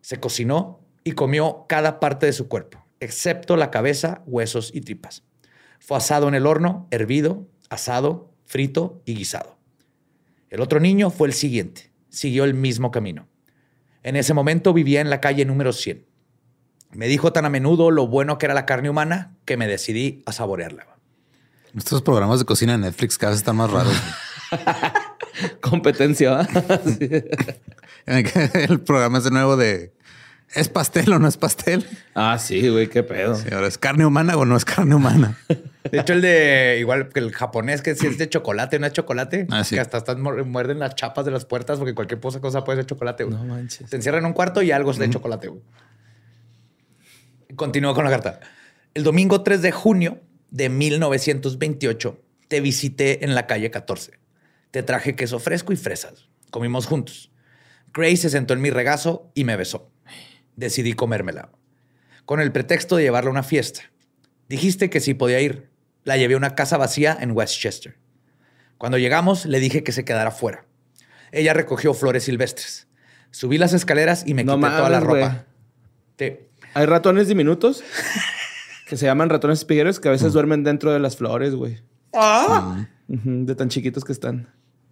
Se cocinó y comió cada parte de su cuerpo, excepto la cabeza, huesos y tripas. Fue asado en el horno, hervido, asado, frito y guisado. El otro niño fue el siguiente. Siguió el mismo camino. En ese momento vivía en la calle número 100. Me dijo tan a menudo lo bueno que era la carne humana que me decidí a saborearla. Estos programas de cocina en Netflix cada vez están más raros. Competencia. Sí. El programa es de nuevo de ¿es pastel o no es pastel? Ah, sí, güey, qué pedo. Sí, ahora, ¿es carne humana o no es carne humana? De hecho, el de igual que el japonés, que si es de chocolate, no es chocolate, Ah, sí. que hasta están mu- muerden las chapas de las puertas porque cualquier cosa, cosa puede ser chocolate. güey. No manches. Te encierran en un cuarto y algo es de chocolate. güey. Continúo con la carta. El domingo 3 de junio de 1928 te visité en la calle 14. Te traje queso fresco y fresas. Comimos juntos. Grace se sentó en mi regazo y me besó. Decidí comérmela. Con el pretexto de llevarla a una fiesta. Dijiste que sí podía ir. La llevé a una casa vacía en Westchester. Cuando llegamos, le dije que se quedara fuera. Ella recogió flores silvestres. Subí las escaleras y me No quité toda la ropa. Sí. Hay ratones diminutos que se llaman ratones espigueros que a veces duermen dentro de las flores, güey. Ujú, De tan chiquitos que están.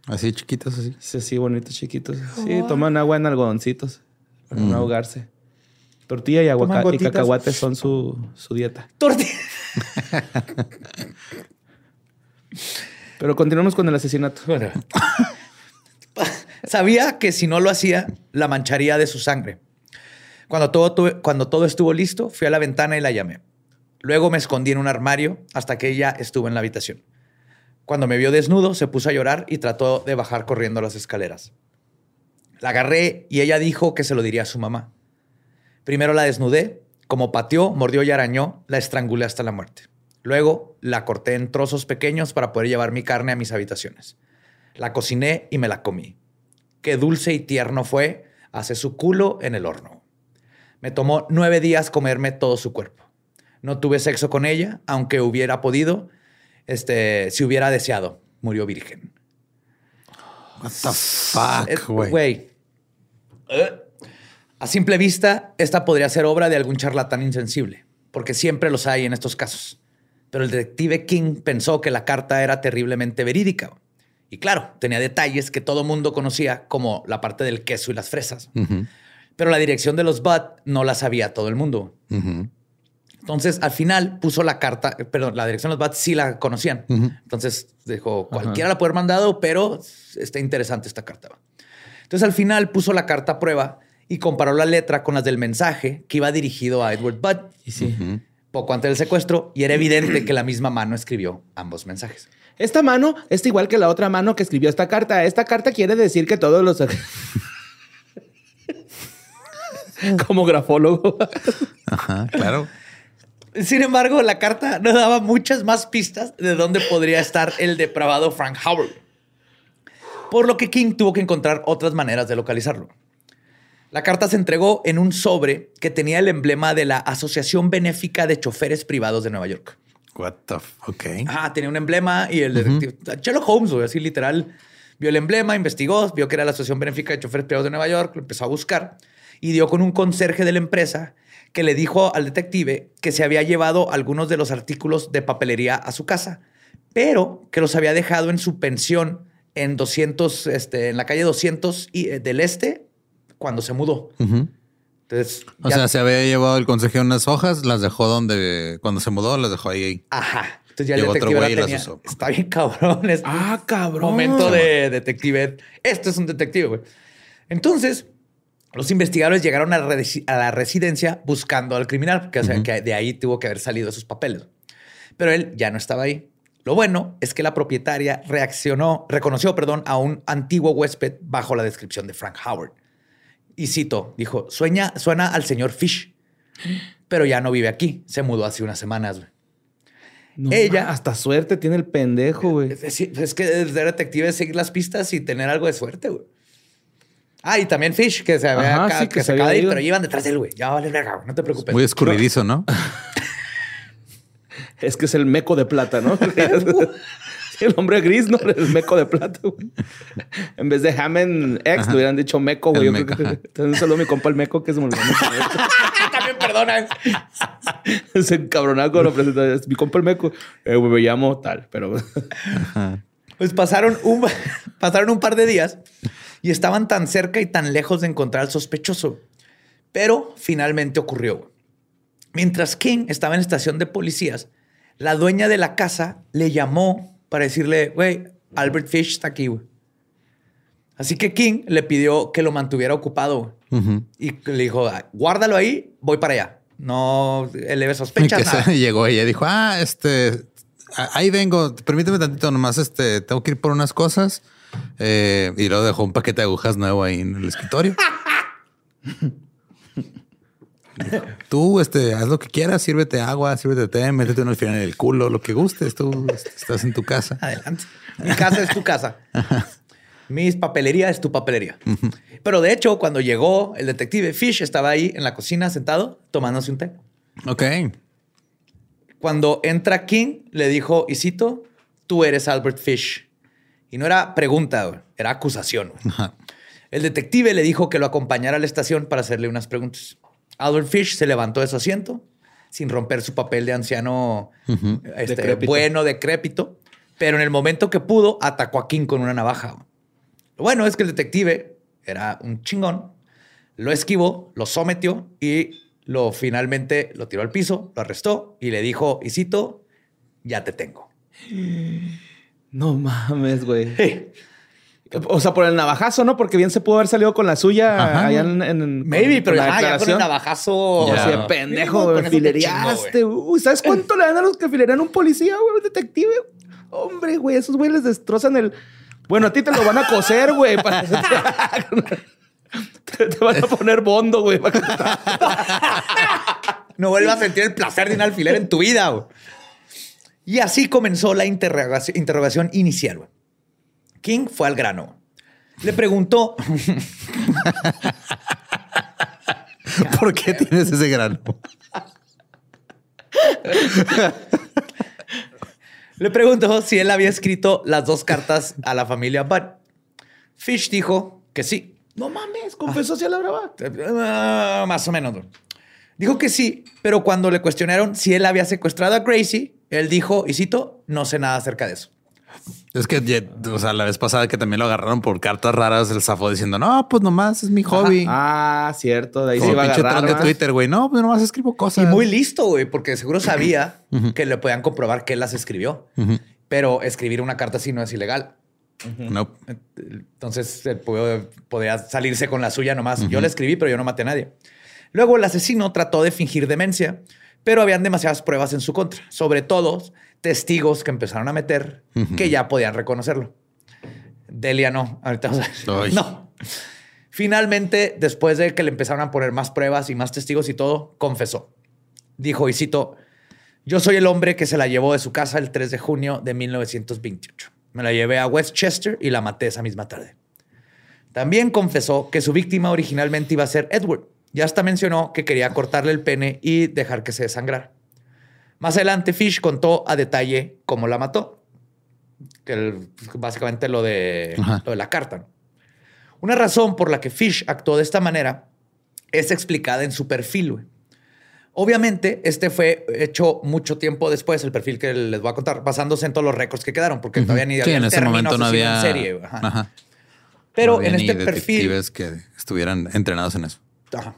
Así chiquitos, así. Sí, sí, bonitos, chiquitos. Sí, toman agua en algodoncitos para no ahogarse. Tortilla y aguacate y cacahuate son su, su dieta. Torti- Pero continuamos con el asesinato. Bueno. Sabía que si no lo hacía, la mancharía de su sangre. Cuando todo, tuve- cuando todo estuvo listo, fui a la ventana y la llamé. Luego me escondí en un armario hasta que ella estuvo en la habitación. Cuando me vio desnudo, se puso a llorar y trató de bajar corriendo las escaleras. La agarré y ella dijo que se lo diría a su mamá. Primero la desnudé, como pateó, mordió y arañó, la estrangulé hasta la muerte. Luego la corté en trozos pequeños para poder llevar mi carne a mis habitaciones. La cociné y me la comí. Qué dulce y tierno fue, hace su culo en el horno. Me tomó nueve días comerme todo su cuerpo. No tuve sexo con ella, aunque hubiera podido, este, si hubiera deseado. Murió virgen. What the fuck, güey. Eh. A simple vista, esta podría ser obra de algún charlatán insensible, porque siempre los hay en estos casos. Pero el detective King pensó que la carta era terriblemente verídica. Y claro, tenía detalles que todo mundo conocía, como la parte del queso y las fresas. Pero la dirección de los Bud no la sabía todo el mundo. Entonces, al final puso la carta, eh, perdón, la dirección de los Bats sí la conocían. Entonces dijo, cualquiera la puede haber mandado, pero está interesante esta carta. Entonces, al final puso la carta a prueba y comparó la letra con las del mensaje que iba dirigido a Edward Budd Y sí. poco antes del secuestro y era evidente que la misma mano escribió ambos mensajes. Esta mano es igual que la otra mano que escribió esta carta. Esta carta quiere decir que todos los... Como grafólogo. Ajá, claro. Sin embargo, la carta no daba muchas más pistas de dónde podría estar el depravado Frank Howard. Por lo que King tuvo que encontrar otras maneras de localizarlo. La carta se entregó en un sobre que tenía el emblema de la Asociación Benéfica de Choferes Privados de Nueva York. What the. Ah, tenía un emblema y el detective Sherlock Holmes, güey, así literal, vio el emblema, investigó, vio que era la Asociación Benéfica de Choferes Privados de Nueva York, lo empezó a buscar y dio con un conserje de la empresa que le dijo al detective que se había llevado algunos de los artículos de papelería a su casa, pero que los había dejado en su pensión en 200, este, en la calle 200 y, eh, del Este cuando se mudó. Entonces, O ya- sea, se había llevado el consejero unas hojas, las dejó donde, cuando se mudó, las dejó ahí. Ajá. Entonces ya el Llegó otro detective güey y la las usó. Está bien cabrón. Es Ah, cabrón. momento de detective. Esto es un detective, güey. Entonces, los investigadores llegaron a, la residencia buscando al criminal, que, o sea, que de ahí tuvo que haber salido esos papeles. Pero él ya no estaba ahí. Lo bueno es que la propietaria reaccionó, reconoció, perdón, a un antiguo huésped bajo la descripción de Frank Howard. Y cito, dijo, sueña, suena al señor Fish, pero ya no vive aquí. Se mudó hace unas semanas. No, Ella- hasta suerte tiene el pendejo, güey. Es, es- es que ser detective es seguir las pistas y tener algo de suerte, güey. Ah, y también Fish, que se, había Ajá, acá- sí, que que se se acaba de ir, pero iban detrás de él, güey. Ya vale verga, güey. No te preocupes. Muy escurridizo, ¿no? Es que es el meco de plata, ¿no? El hombre gris, ¿no? El meco de plata, güey. En vez de Hammond X, le hubieran dicho meco, güey. Meco, ajá. Entonces solo mi compa el meco que se me olvidó. También perdona. Se encabronaba cuando lo presentaba. Es mi compa el meco. Eh, güey, me llamo tal, pero... Pues pasaron un, pasaron un par de días y estaban tan cerca y tan lejos de encontrar al sospechoso. Pero finalmente ocurrió. Mientras King estaba en estación de policías, la dueña de la casa le llamó para decirle, güey, Albert Fish está aquí, güey. Así que King le pidió que lo mantuviera ocupado y le dijo, "Ah, guárdalo ahí, voy para allá. No eleve Y sospechas. que nada". se llegó ella y dijo, ah, este, ahí vengo, permíteme tantito nomás, este, tengo que ir por unas cosas. Eh, y luego dejó un paquete de agujas nuevo ahí en el escritorio. Tú, este, haz lo que quieras, sírvete agua, sírvete té, métete un alfiler en el culo, lo que gustes. Tú este, estás en tu casa. Adelante. Mi casa es tu casa. Mis papelería es tu papelería. Pero de hecho, cuando llegó el detective Fish, estaba ahí en la cocina sentado tomándose un té. Ok. Cuando entra King, le dijo, y cito, tú eres Albert Fish. Y no era pregunta, güey, era acusación. güey. Ajá. El detective le dijo que lo acompañara a la estación para hacerle unas preguntas. Albert Fish se levantó de su asiento sin romper su papel de anciano este, Decrépito. bueno, decrépito. Pero en el momento que pudo, atacó a King con una navaja. güey. Lo bueno es que el detective era un chingón. Lo esquivó, lo sometió y lo finalmente lo tiró al piso, lo arrestó y le dijo, y cito, ya te tengo. No mames, güey. O sea, por el navajazo, ¿no? Porque bien se pudo haber salido con la suya Ajá, allá en, en- Maybe, con pero la ah, ya con el declaración. navajazo. De Mínimo pendejo, con güey. Filereaste. Uy, ¿sabes cuánto le dan a los que filerean un policía, güey? Un detective. Hombre, güey, esos güeyes les destrozan el. Bueno, a ti te lo van a coser, güey. para- te, te van a poner bondo, güey. No vuelvas a sentir el placer de un alfiler en tu vida. güey. Y así comenzó la interrogación, interrogación inicial. King fue al grano. Le preguntó, ¿Por qué tienes ese grano? le preguntó si él había escrito las dos cartas a la familia Bud. Fish dijo que sí. No mames, confesó hacia la brava. Más o menos. Dijo que sí, pero cuando le cuestionaron si él había secuestrado a Gracie, él dijo, y cito, no sé nada acerca de eso. Es que, o sea, la vez pasada que también lo agarraron por cartas raras, el zafó diciendo, no, pues nomás es mi hobby. Ah, cierto. De ahí Como se iba a pinche agarrar. troll de. Twitter, güey. No, pues nomás escribo cosas. Y muy listo, güey, porque seguro sabía que le podían comprobar que él las escribió. Pero escribir una carta así no es ilegal. No. Entonces podía salirse con la suya nomás. Yo la escribí, pero yo no maté a nadie. Luego el asesino trató de fingir demencia, pero habían demasiadas pruebas en su contra. Sobre todo testigos que empezaron a meter que ya podían reconocerlo. Delia no. Ahorita vamos a ver. Ay. No. Finalmente, después de que le empezaron a poner más pruebas y más testigos y todo, confesó. Dijo, y cito, yo soy el hombre que se la llevó de su casa el 3 de junio de 1928. Me la llevé a Westchester y la maté esa misma tarde. También confesó que su víctima originalmente iba a ser Edward. Y hasta mencionó que quería cortarle el pene y dejar que se desangrara. Más adelante, Fish contó a detalle cómo la mató. Que el- básicamente lo de, Ajá. lo de la carta. ¿no? Una razón por la que Fish actuó de esta manera es explicada en su perfil. Obviamente, este fue hecho mucho tiempo después, el perfil que les voy a contar, basándose en todos los récords que quedaron, porque todavía ni Sí, había en ese momento no había. en serie. Ajá. Ajá. Pero No había en ni este perfil, que estuvieran entrenados en eso. Ajá.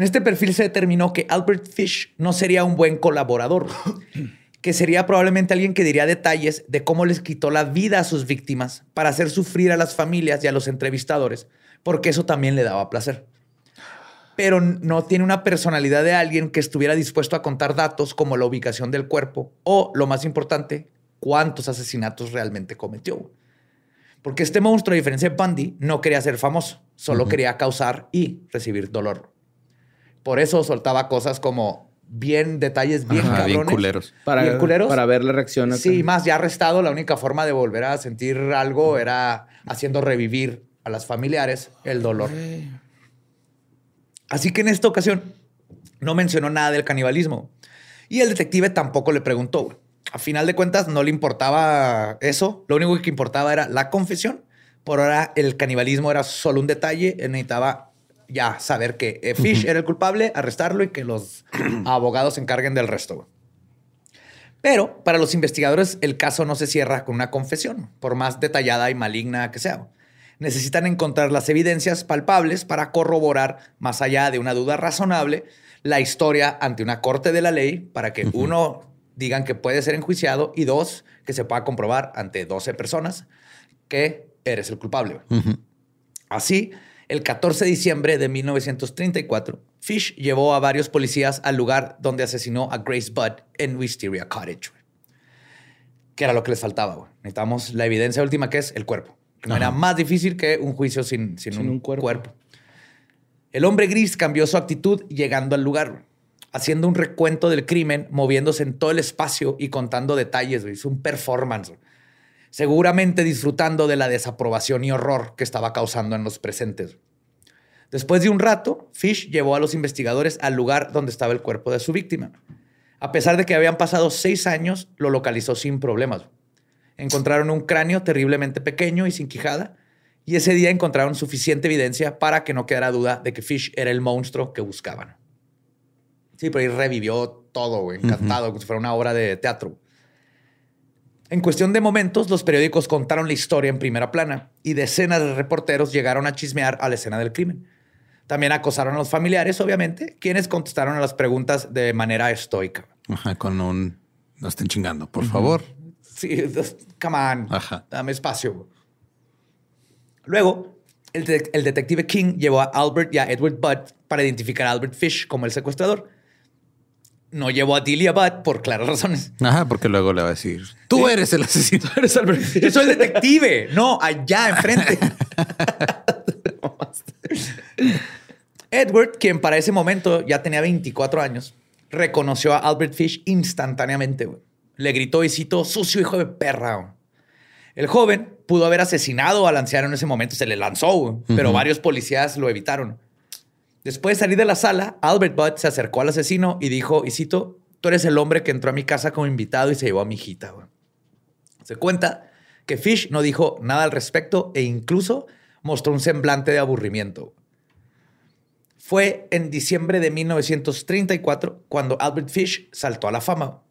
En este perfil se determinó que Albert Fish no sería un buen colaborador, que sería probablemente alguien que diría detalles de cómo les quitó la vida a sus víctimas para hacer sufrir a las familias y a los entrevistadores, porque eso también le daba placer. Pero no tiene una personalidad de alguien que estuviera dispuesto a contar datos como la ubicación del cuerpo o, lo más importante, cuántos asesinatos realmente cometió. Porque este monstruo, a diferencia de Bundy, no quería ser famoso, solo quería causar y recibir dolor. Por eso soltaba cosas como bien detalles bien Ajá, bien cabrones. culeros. Para, bien culeros. para ver la reacción. Sí, más ya arrestado, la única forma de volver a sentir algo era haciendo revivir a las familiares el dolor. Así que en esta ocasión no mencionó nada del canibalismo. Y el detective tampoco le preguntó. A final de cuentas no le importaba eso. Lo único que importaba era la confesión. Por ahora el canibalismo era solo un detalle. Él necesitaba ya saber que eh, Fish era el culpable, arrestarlo y que los abogados se encarguen del resto. güey. Pero para los investigadores el caso no se cierra con una confesión, por más detallada y maligna que sea. Necesitan encontrar las evidencias palpables para corroborar, más allá de una duda razonable, la historia ante una corte de la ley para que uno digan que puede ser enjuiciado y dos, que se pueda comprobar ante 12 personas que eres el culpable. Así, el 14 de diciembre de 1934, Fish llevó a varios policías al lugar donde asesinó a Grace Budd en Wisteria Cottage. güey. Que era lo que les faltaba. güey. Necesitamos la evidencia última que es el cuerpo. Que no era más difícil que un juicio sin, sin Sin un, un cuerpo. cuerpo. El hombre gris cambió su actitud llegando al lugar, güey, haciendo un recuento del crimen, moviéndose en todo el espacio y contando detalles. güey. Es un performance. güey. Seguramente disfrutando de la desaprobación y horror que estaba causando en los presentes. Después de un rato, Fish llevó a los investigadores al lugar donde estaba el cuerpo de su víctima. A pesar de que habían pasado seis años, lo localizó sin problemas. Encontraron un cráneo terriblemente pequeño y sin quijada, y ese día encontraron suficiente evidencia para que no quedara duda de que Fish era el monstruo que buscaban. Sí, pero ahí revivió todo, güey, encantado, como si fuera una obra de teatro. En cuestión de momentos, los periódicos contaron la historia en primera plana y decenas de reporteros llegaron a chismear a la escena del crimen. También acosaron a los familiares, obviamente, quienes contestaron a las preguntas de manera estoica. Ajá, con un. No estén chingando, por favor. Sí, come on, Ajá. dame espacio. Luego, el, de- el detective King llevó a Albert y a Edward Budd para identificar a Albert Fish como el secuestrador. No llevó a Delia Budd por claras razones. Ajá, porque luego le va a decir: Tú eres el asesino. Eres Albert Fish. Yo soy el detective, no allá enfrente. Edward, quien para ese momento ya tenía 24 años, reconoció a Albert Fish instantáneamente. Le gritó y citó, sucio hijo de perra. güey". El joven pudo haber asesinado al anciano en ese momento, se le lanzó, pero varios policías lo evitaron. Después de salir de la sala, Albert Budd se acercó al asesino y dijo, y cito, tú eres el hombre que entró a mi casa como invitado y se llevó a mi hijita. güey". Se cuenta que Fish no dijo nada al respecto e incluso mostró un semblante de aburrimiento. Fue en diciembre de 1934 cuando Albert Fish saltó a la fama.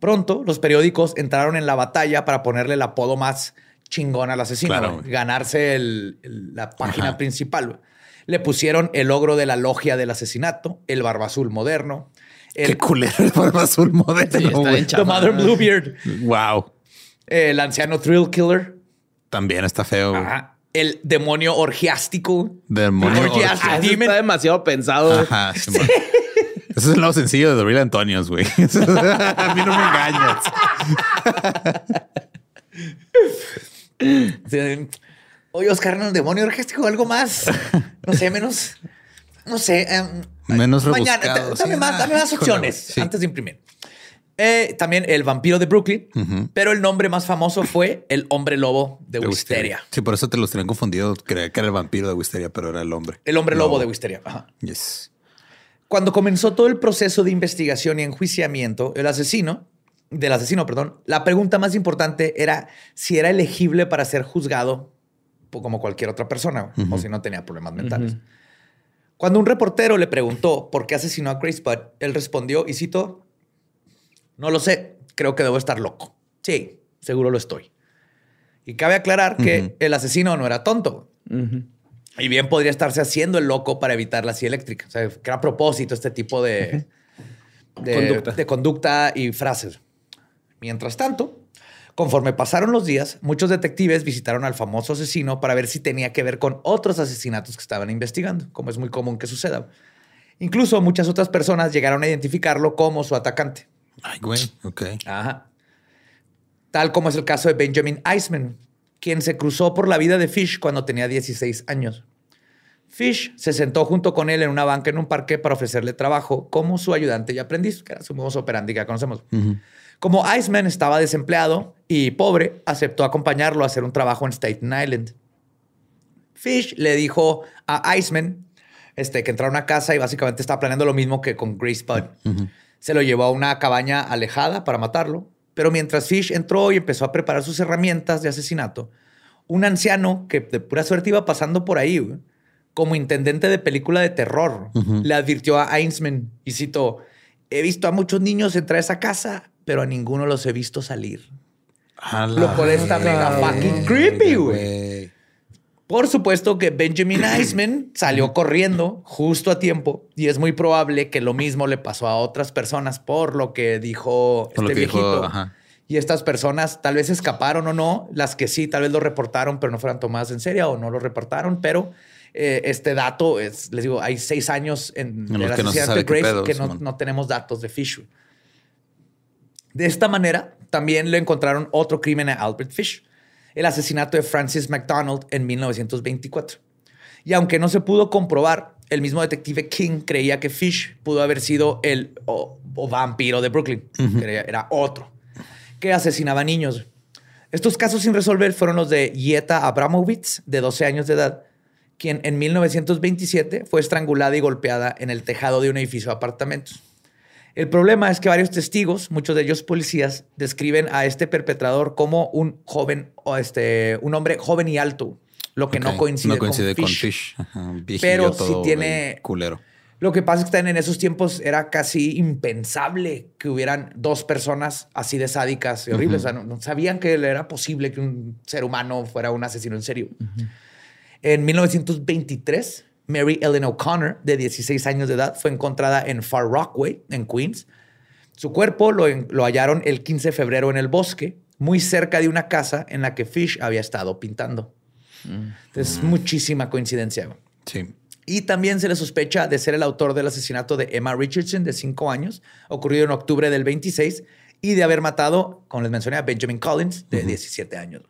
Pronto los periódicos entraron en la batalla para ponerle el apodo más chingón al asesino, Claro. ganarse el- el- la página Ajá. principal. Le pusieron el logro de la logia del asesinato, el barba azul moderno, el, Qué culero el barba azul moderno. Sí, The Mother Bluebeard, Wow. el anciano Thrill Killer, También está feo. güey. Ajá. el demonio orgiástico. Demonio. Orgias- Ah, está demasiado pensado. Ajá, Simón. Ese es el nuevo sencillo de The Real Antonios, güey. A mí no me engañas. Sí. Oye, Oscar, ¿no? demonio orgiástico o algo más. No sé, menos. No sé. em, Menos mañana, rebuscado, Dame, sí. más, dame más opciones sí. antes de imprimir. Eh, también el vampiro de Brooklyn, pero el nombre más famoso fue el hombre lobo de, De Wisteria. Sí, por eso te los tenían confundido. Creía que era el vampiro de Wisteria, pero era el hombre. El hombre lobo de Wisteria. Ajá. Yes. Cuando comenzó todo el proceso de investigación y enjuiciamiento, el asesino, del asesino, perdón, la pregunta más importante era si era elegible para ser juzgado como cualquier otra persona o si no tenía problemas mentales. Cuando un reportero le preguntó por qué asesinó a Grace Budd, él respondió, y cito, no lo sé, creo que debo estar loco. Sí, seguro lo estoy. Y cabe aclarar que el asesino no era tonto. Y bien podría estarse haciendo el loco para evitar la silla eléctrica. O sea, que era a propósito este tipo de, de, Conducta. de conducta y frases. Mientras tanto, conforme pasaron los días, muchos detectives visitaron al famoso asesino para ver si tenía que ver con otros asesinatos que estaban investigando, como es muy común que suceda. Incluso muchas otras personas llegaron a identificarlo como su atacante. Ay, güey. Ok. Ajá. Tal como es el caso de Benjamin Eisman, quien se cruzó por la vida de Fish cuando tenía 16 años. Fish se sentó junto con él en una banca en un parque para ofrecerle trabajo como su ayudante y aprendiz, que era su modus operandi que ya conocemos. Como Iceman estaba desempleado y pobre, aceptó acompañarlo a hacer un trabajo en Staten Island. Fish le dijo a Iceman este, que entrara a una casa y básicamente estaba planeando lo mismo que con Grace Budd. Se lo llevó a una cabaña alejada para matarlo, pero mientras Fish entró y empezó a preparar sus herramientas de asesinato, un anciano que de pura suerte iba pasando por ahí, güey, como intendente de película de terror, le advirtió a Einsman y citó, he visto a muchos niños entrar a esa casa, pero a ninguno los he visto salir. A Lo cual está mega fucking creepy, güey. Por supuesto que Benjamin Eisman salió corriendo justo a tiempo y es muy probable que lo mismo le pasó a otras personas por lo que dijo Por lo este que dijo, viejito. ajá. Y estas personas tal vez escaparon o no, las que sí, tal vez lo reportaron, pero no fueran tomadas en serio o no lo reportaron. Pero eh, este dato es, les digo, hay seis años en, En el que no se asesinato de Grace pedo, que no, tenemos datos de Fish. De esta manera, también le encontraron otro crimen a Albert Fish, el asesinato de Francis McDonald en 1924. Y aunque no se pudo comprobar, el mismo detective King creía que Fish pudo haber sido el o, o vampiro de Brooklyn. Creía- Era otro que asesinaba niños. Estos casos sin resolver fueron los de Yeta Abramovitz, de 12 años de edad, quien en 1927 fue estrangulada y golpeada en el tejado de un edificio de apartamentos. El problema es que varios testigos, muchos de ellos policías, describen a este perpetrador como un joven o este un hombre joven y alto, lo que no coincide, no coincide con con Fish. Pero sí tiene- culero. Lo que pasa es que en esos tiempos era casi impensable que hubieran dos personas así de sádicas y horribles. O sea, no, no sabían que era posible que un ser humano fuera un asesino en serio. En 1923, Mary Ellen O'Connor, de 16 años de edad, fue encontrada en Far Rockaway, en Queens. Su cuerpo lo, hallaron el 15 de febrero en el bosque, muy cerca de una casa en la que Fish había estado pintando. Entonces, muchísima coincidencia. Sí. Y también se le sospecha de ser el autor del asesinato de Emma Richardson, de 5 años, ocurrido en octubre del 26, y de haber matado, como les mencioné, a Benjamin Collins, de 17 años.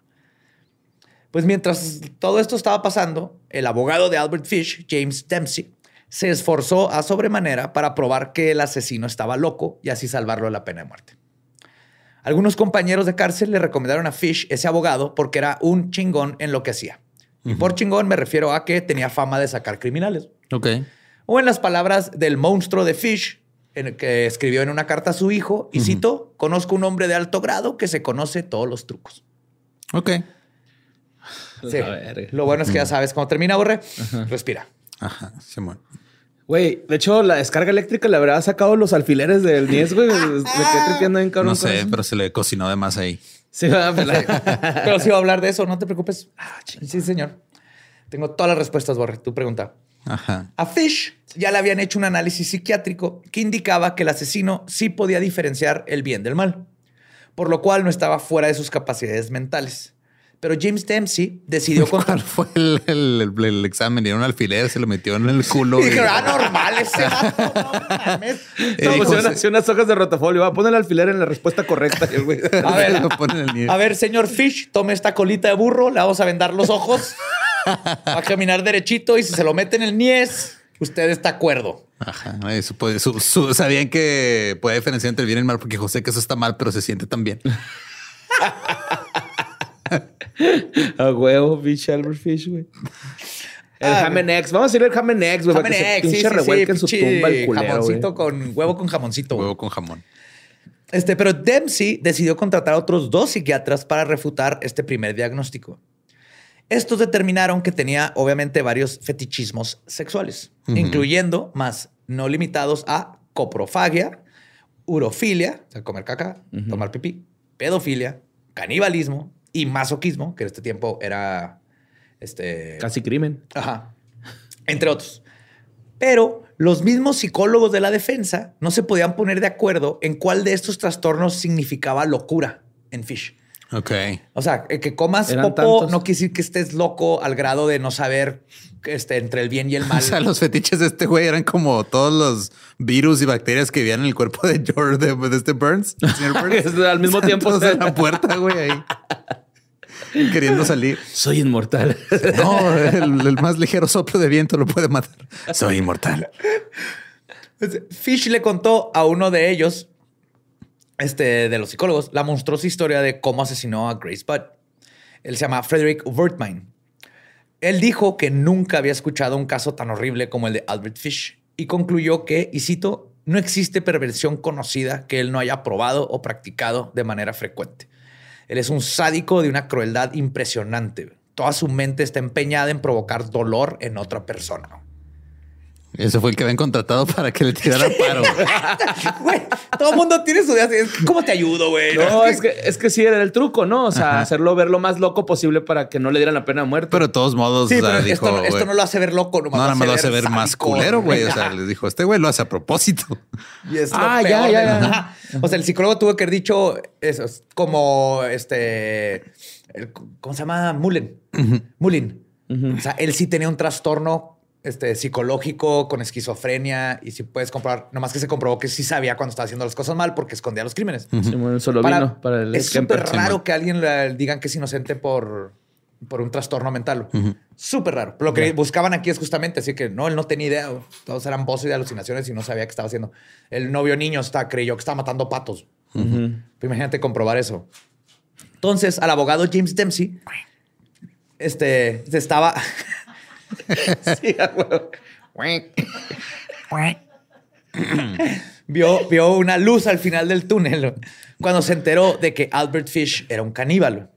Pues mientras todo esto estaba pasando, el abogado de Albert Fish, James Dempsey, se esforzó a sobremanera para probar que el asesino estaba loco y así salvarlo de la pena de muerte. Algunos compañeros de cárcel le recomendaron a Fish ese abogado porque era un chingón en lo que hacía. Y por chingón me refiero a que tenía fama de sacar criminales. Ok. O en las palabras del monstruo de Fish, en el que escribió en una carta a su hijo, y cito, conozco un hombre de alto grado que se conoce todos los trucos. Ok. Sí. Lo bueno es que ya sabes cómo termina, Borre. Respira. Ajá, Simón. Güey, de hecho, la descarga eléctrica le habrá sacado los alfileres del Nies, güey. Me quedé tripeando bien cabrón. No sé, pero se le cocinó de más ahí. Sí, va, Pero sí voy a hablar de eso, no te preocupes. Ah, sí, señor. Tengo todas las respuestas, Borre. Tu pregunta. Ajá. A Fish ya le habían hecho un análisis psiquiátrico que indicaba que el asesino sí podía diferenciar el bien del mal, por lo cual no estaba fuera de sus capacidades mentales. Pero James Dempsey decidió ¿Cuál contar. fue el, el- el- el examen? Dieron un alfiler, se lo metió en el culo. Y y- dije, ah, normal ese vato, no mames. Pues, unas, unas hojas de rotafolio. Va a poner el alfiler en la respuesta correcta. y el güey- A ver, a ver, señor Fish, tome esta colita de burro, le vamos a vendar los ojos, va a caminar derechito y si se lo mete en el niés, usted está acuerdo. Ajá. Eso puede- su- su- sabían que puede diferenciar entre el bien y el mal porque José que eso está mal, pero se siente tan bien. A huevo, bicho Albert Fish, güey. El Ah, Ham Eggs. Vamos a decir el Ham Eggs, güey. para que se sí, pinche sí, revuelque sí, en su pinche tumba el culero, Jamoncito güey. con huevo con jamoncito. Huevo con jamón. Este, pero Dempsey decidió contratar a otros dos psiquiatras para refutar este primer diagnóstico. Estos determinaron que tenía obviamente varios fetichismos sexuales, incluyendo, más no limitados a coprofagia, urofilia, o sea, comer caca, tomar pipí, pedofilia, canibalismo y masoquismo, que en este tiempo era este, Casi crimen. Ajá. Entre otros. Pero los mismos psicólogos de la defensa no se podían poner de acuerdo en cuál de estos trastornos significaba locura en Fish. Ok. O sea, el que comas Eran popo tantos. no quiere decir que estés loco al grado de no saber este, entre el bien y el mal. O sea, los fetiches de este güey eran como todos los virus y bacterias que vivían en el cuerpo de George, de, de este Burns. al mismo tiempo. en la puerta, güey, ahí. Queriendo salir. Soy inmortal. No, el, el más ligero soplo de viento lo puede matar. Soy inmortal. Pues, Fish le contó a uno de ellos, este, de los psicólogos, la monstruosa historia de cómo asesinó a Grace Budd. Él se llama Frederick Wertmine. Él dijo que nunca había escuchado un caso tan horrible como el de Albert Fish y concluyó que, y cito, no existe perversión conocida que él no haya probado o practicado de manera frecuente. Él es un sádico de una crueldad impresionante. Toda su mente está empeñada en provocar dolor en otra persona. Ese fue el que habían contratado para que le tirara paro. Güey, todo el mundo tiene su idea. ¿Cómo te ayudo, güey? No, es que, es que sí era el truco, ¿no? O sea, hacerlo ver lo más loco posible para que no le dieran la pena de muerte. Pero de todos modos, Sí, o sea, pero dijo, esto, no- esto güey, no lo hace ver loco, nomás no, nada más lo hace ver más culero, güey. O sea, les dijo, este güey lo hace a propósito. Y es lo Ah, ya, peor ya, ya. Ajá. O sea, el psicólogo tuvo que haber dicho eso, es como este. el- ¿Cómo se llama? Mullen. Mullin. O sea, él sí tenía un trastorno este, psicológico con esquizofrenia y si puedes comprobar, nomás que se comprobó que sí sabía cuando estaba haciendo las cosas mal porque escondía los crímenes. Simón solo Para- vino para el es súper raro que alguien le digan que es inocente por, por un trastorno mental. Súper raro. Lo que buscaban aquí es justamente así que no, él no tenía idea. Todos eran voces de alucinaciones y no sabía qué estaba haciendo. El novio niño está, creyó que estaba matando patos. Pues imagínate comprobar eso. Entonces, al abogado James Dempsey, este, se estaba. sí, a huevo. vio, vio una luz al final del túnel cuando se enteró de que Albert Fish era un caníbal.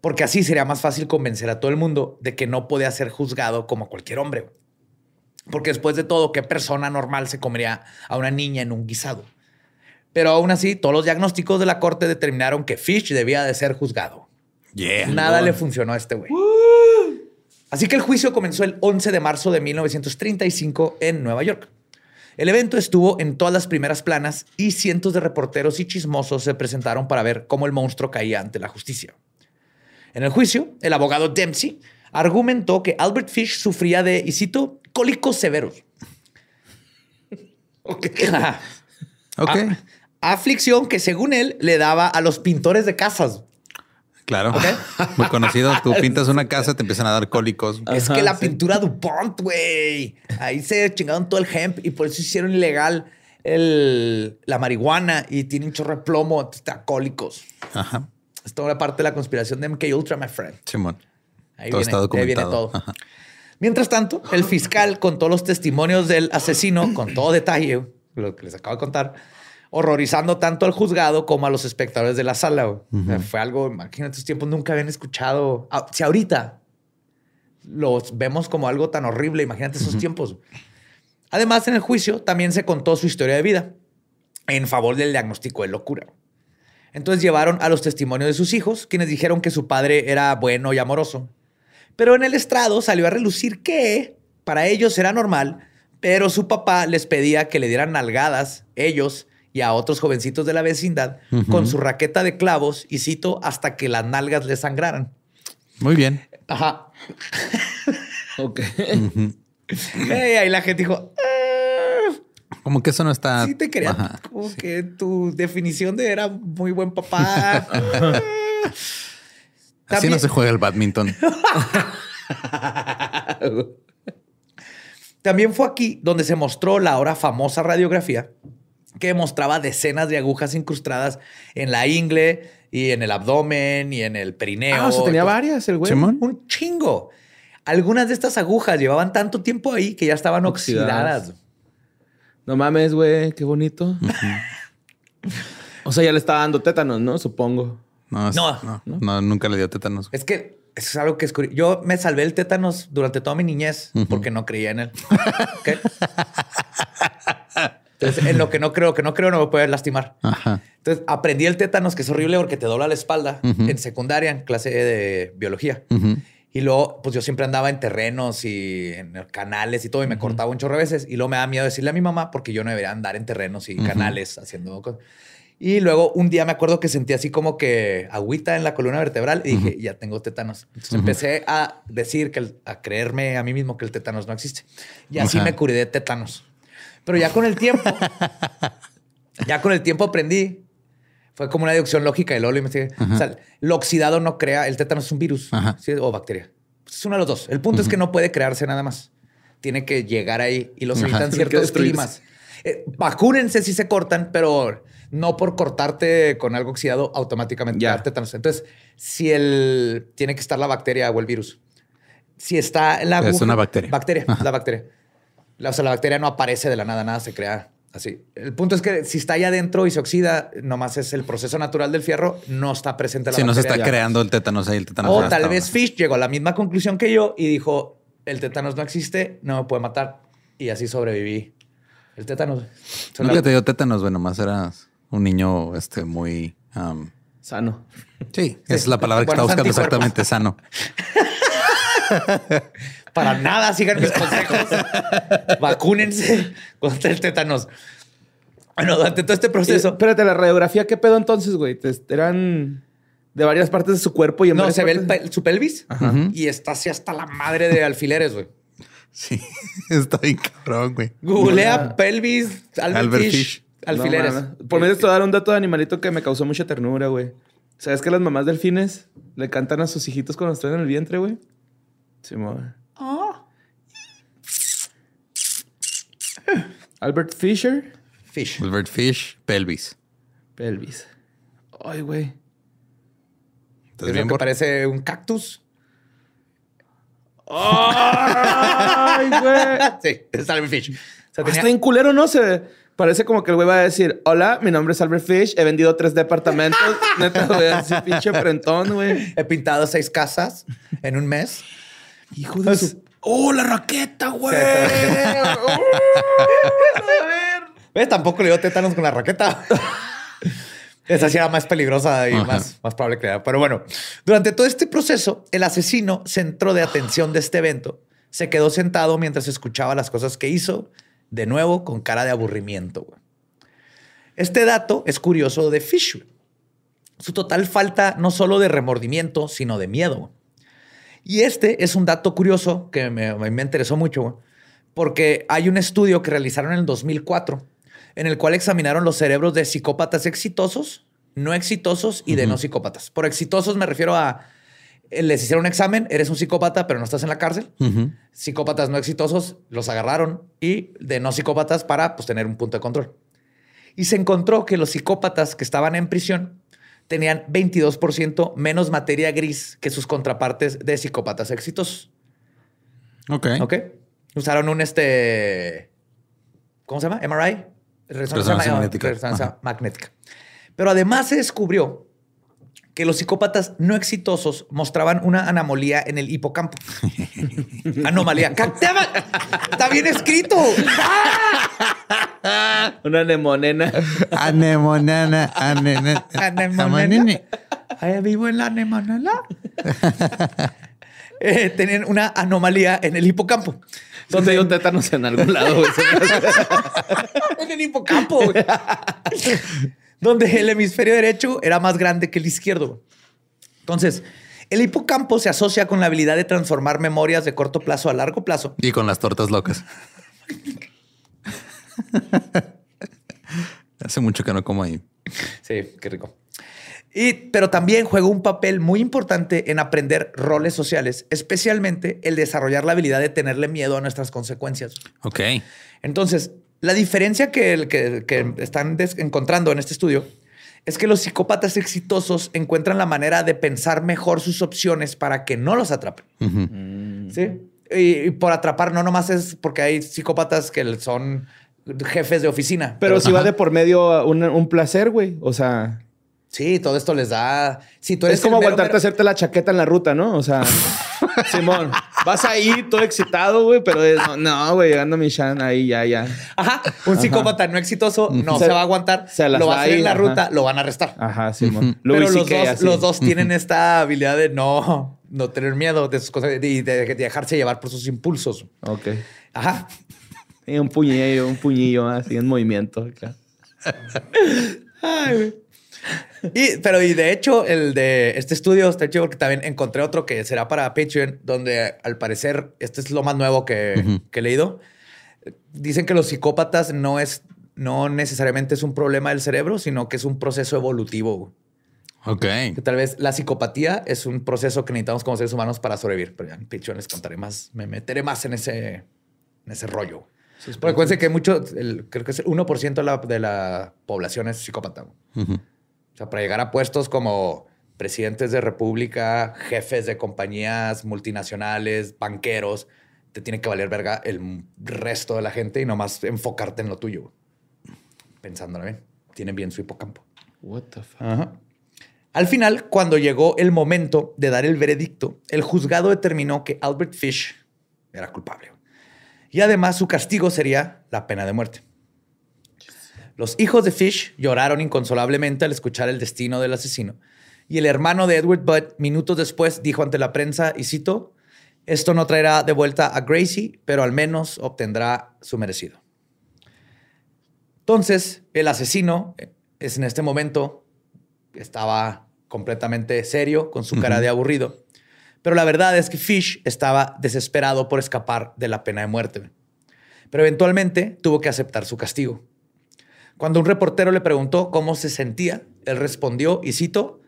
Porque así sería más fácil convencer a todo el mundo de que no podía ser juzgado como cualquier hombre. Porque después de todo, ¿qué persona normal se comería a una niña en un guisado? Pero aún así, todos los diagnósticos de la corte determinaron que Fish debía de ser juzgado. Yeah. Nada le funcionó a este güey. Así que el juicio comenzó el 11 de marzo de 1935 en Nueva York. El evento estuvo en todas las primeras planas y cientos de reporteros y chismosos se presentaron para ver cómo el monstruo caía ante la justicia. En el juicio, el abogado Dempsey argumentó que Albert Fish sufría de, y cito, cólicos severos. Ajá. Ok. Ah, aflicción que según él le daba a los pintores de casas. Claro. Muy conocido. Tú pintas una casa, te empiezan a dar cólicos. Es Ajá, que la sí. pintura DuPont, güey. Ahí se chingaron todo el hemp y por eso hicieron ilegal el, la marihuana y tiene un chorro de plomo, te da cólicos. Ajá. Es toda parte de la conspiración de MK Ultra, my friend. Simón. Ahí Todo viene, está ahí viene documentado. todo. Ajá. Mientras tanto, el fiscal contó los testimonios del asesino con todo detalle, lo que les acabo de contar, horrorizando tanto al juzgado como a los espectadores de la sala. fue algo, imagínate, estos tiempos nunca habían escuchado. Ah, Si ahorita los vemos como algo tan horrible, imagínate esos tiempos. Además, en el juicio también se contó su historia de vida en favor del diagnóstico de locura. Entonces llevaron a los testimonios de sus hijos, quienes dijeron que su padre era bueno y amoroso. Pero en el estrado salió a relucir que para ellos era normal, pero su papá les pedía que le dieran nalgadas, ellos y a otros jovencitos de la vecindad, con su raqueta de clavos y cito hasta que las nalgas le sangraran. Muy bien. Ajá. Ok. Ey, ahí la gente dijo, "Ah, Como que eso no está. sí te quería, Ajá. como que tu definición de era muy buen papá. Así También- no se juega el badminton. También fue aquí donde se mostró la ahora famosa radiografía que mostraba decenas de agujas incrustadas en la ingle y en el abdomen y en el perineo. Ah, o sea, tenía varias el güey. Un chingo. Algunas de estas agujas llevaban tanto tiempo ahí que ya estaban Oxidadas. oxidadas. No mames, güey, qué bonito. o sea, ya le estaba dando tétanos, ¿no? Supongo. No, es- No. no, no, nunca le dio tétanos. Es que eso es algo que es curioso. Yo me salvé el tétanos durante toda mi niñez porque no creía en él. ¿Ok? Entonces, en lo que no creo, que no creo, no me puede lastimar. Ajá. Entonces, aprendí el tétanos, que es horrible porque te dobla la espalda Ujú. en secundaria, en clase de biología. Ujú. Y luego, pues yo siempre andaba en terrenos y en canales y todo, y me cortaba un chorro de veces. Y luego me da miedo decirle a mi mamá porque yo no debería andar en terrenos y canales haciendo cosas. Y luego un día me acuerdo que sentí así como que agüita en la columna vertebral y dije, ya tengo tétanos. Entonces empecé a decir que, el- a creerme a mí mismo que el tétanos no existe. Y así Ajá. me curé de tétanos. Pero ya con el tiempo, ya con el tiempo aprendí. Fue como una deducción lógica y luego lo investigué. O sea, lo oxidado no crea, el tétanos es un virus o bacteria. Es uno de los dos. El punto es que no puede crearse nada más. Tiene que llegar ahí y los que ciertos climas. Eh, vacúnense si se cortan, pero no por cortarte con algo oxidado automáticamente Ya. tétanos. Entonces, si el tiene que estar la bacteria o el virus. Si está la Es aguja- una bacteria. Bacteria, la bacteria. La, o sea, la bacteria no aparece de la nada, nada se crea así. El punto es que si está ahí adentro y se oxida, nomás es el proceso natural del fierro, no está presente la Si no se está ya. creando el tétanos ahí, el tétanos. O tal vez Fish llegó a la misma conclusión que yo y dijo, el tétanos no existe, no me puede matar. Y así sobreviví. El tétanos. Son Nunca la- te dio tétanos, bueno, más eras un niño este muy. um, Sano. sí, esa es la palabra que está buscando exactamente sano. Para nada sigan mis consejos. Vacúnense contra el tétanos. Bueno, durante todo este Y, proceso... espérate, la radiografía, ¿qué pedo entonces, güey? Te- Eran de varias partes de su cuerpo y en No, se ve el su pelvis y está así hasta la madre de alfileres, güey. Sí, está bien cabrón, güey. Googlea pelvis, Albert, Albert Fish, Fish. alfileres. No. Por medio de esto dar un dato de animalito que me causó mucha ternura, güey. ¿Sabes que las mamás delfines le cantan a sus hijitos cuando están en el vientre, güey? Sí, mamá. Albert Fisher, Fish. Albert Fish, pelvis. pelvis. Ay, güey. ¿Estás Es bien, lo que Bor? parece un cactus. Ay, güey. Sí, es Albert Fish. O sea, Está bien culero, ¿no? Se parece como que el güey va a decir: Hola, mi nombre es Albert Fish, he vendido tres departamentos. Neta, güey, así pinche frentón, güey. He pintado seis casas en un mes. Hijo de su. ¡Oh, la raqueta, güey! ¿Ves? Tampoco le dio tétanos con la raqueta. Esa sí era más peligrosa y Ajá. más, más probable que era. Pero bueno, durante todo este proceso, el asesino, centro de atención de este evento, se quedó sentado mientras escuchaba las cosas que hizo, de nuevo con cara de aburrimiento. güey. Este dato es curioso de Fish. güey. Su total falta no solo de remordimiento, sino de miedo. Y este es un dato curioso que me, me interesó mucho, güey, porque hay un estudio que realizaron en el 2004 en el cual examinaron los cerebros de psicópatas exitosos, no exitosos y de no psicópatas. Por exitosos me refiero a eh, les hicieron un examen, eres un psicópata, pero no estás en la cárcel. Psicópatas no exitosos los agarraron y de no psicópatas para pues, tener un punto de control. Y se encontró que los psicópatas que estaban en prisión tenían 22% menos materia gris que sus contrapartes de psicópatas exitosos. Ok. ¿Ok? Usaron un este. ¿Cómo se llama? MRI. Resonancia magnética. resonancia magnética. Pero además se descubrió que los psicópatas no exitosos mostraban una anomalía en el hipocampo. anomalía. Está bien escrito. Una nemonena. Anemonana, anene- Anemonena. amanene. Ahí vivo en la anemonela. Eh, tenían una anomalía en el hipocampo. Donde dio tétanos en algún lado, en el hipocampo. Donde el hemisferio derecho era más grande que el izquierdo. Entonces, el hipocampo se asocia con la habilidad de transformar memorias de corto plazo a largo plazo. Y con las tortas locas. Hace mucho que no como ahí. Sí, qué rico. Y, pero también juega un papel muy importante en aprender roles sociales, especialmente el desarrollar la habilidad de tenerle miedo a nuestras consecuencias. Ok. Entonces, la diferencia que, el- que- que están encontrando en este estudio es que los psicópatas exitosos encuentran la manera de pensar mejor sus opciones para que no los atrapen. Ujú. Sí. Y, y por atrapar, no nomás es porque hay psicópatas que son jefes de oficina. Pero si va de por medio un, un placer, güey. O sea, Sí, todo esto les da. Si tú eres es como mero, aguantarte a mero- hacerte la chaqueta en la ruta, ¿no? O sea, Simón, vas ahí todo excitado, güey, pero es, no, güey, llegando a mi Shan ahí, ya, ya. Ajá. Un psicópata no exitoso no Se- se, va a aguantar. se las lo va a hacer en la ajá. ruta, lo van a arrestar. Ajá, Simón. Pero los dos, así. los dos tienen esta habilidad de no, no tener miedo de sus cosas y de, de dejarse llevar por sus impulsos. Ok. Ajá. Y un puñillo, un puñillo así en movimiento. acá. Ay, güey. Y, pero y de hecho, el de este estudio está chido porque también encontré otro que será para Patreon, donde al parecer, este es lo más nuevo que, que he leído. Dicen que los psicópatas no es, no necesariamente es un problema del cerebro, sino que es un proceso evolutivo. Ok. Que tal vez la psicopatía es un proceso que necesitamos como seres humanos para sobrevivir. Pero ya en Patreon les contaré más, me meteré más en ese, en ese rollo. Porque acuérdense que mucho, el- creo que es el 1% de la, de la población es psicópata. Ujú. O sea, para llegar a puestos como presidentes de república, jefes de compañías multinacionales, banqueros, te tiene que valer verga el resto de la gente y nomás enfocarte en lo tuyo. Pensándolo bien. Tienen bien su hipocampo. What the fuck? Ajá. Al final, cuando llegó el momento de dar el veredicto, el juzgado determinó que Albert Fish era culpable. Y además su castigo sería la pena de muerte. Los hijos de Fish lloraron inconsolablemente al escuchar el destino del asesino. Y el hermano de Edward Budd, minutos después, dijo ante la prensa, y cito, esto no traerá de vuelta a Gracie, pero al menos obtendrá su merecido. Entonces, el asesino eh, es en este momento estaba completamente serio, con su cara de aburrido. Pero la verdad es que Fish estaba desesperado por escapar de la pena de muerte. Pero eventualmente tuvo que aceptar su castigo. Cuando un reportero le preguntó cómo se sentía, él respondió, y cito,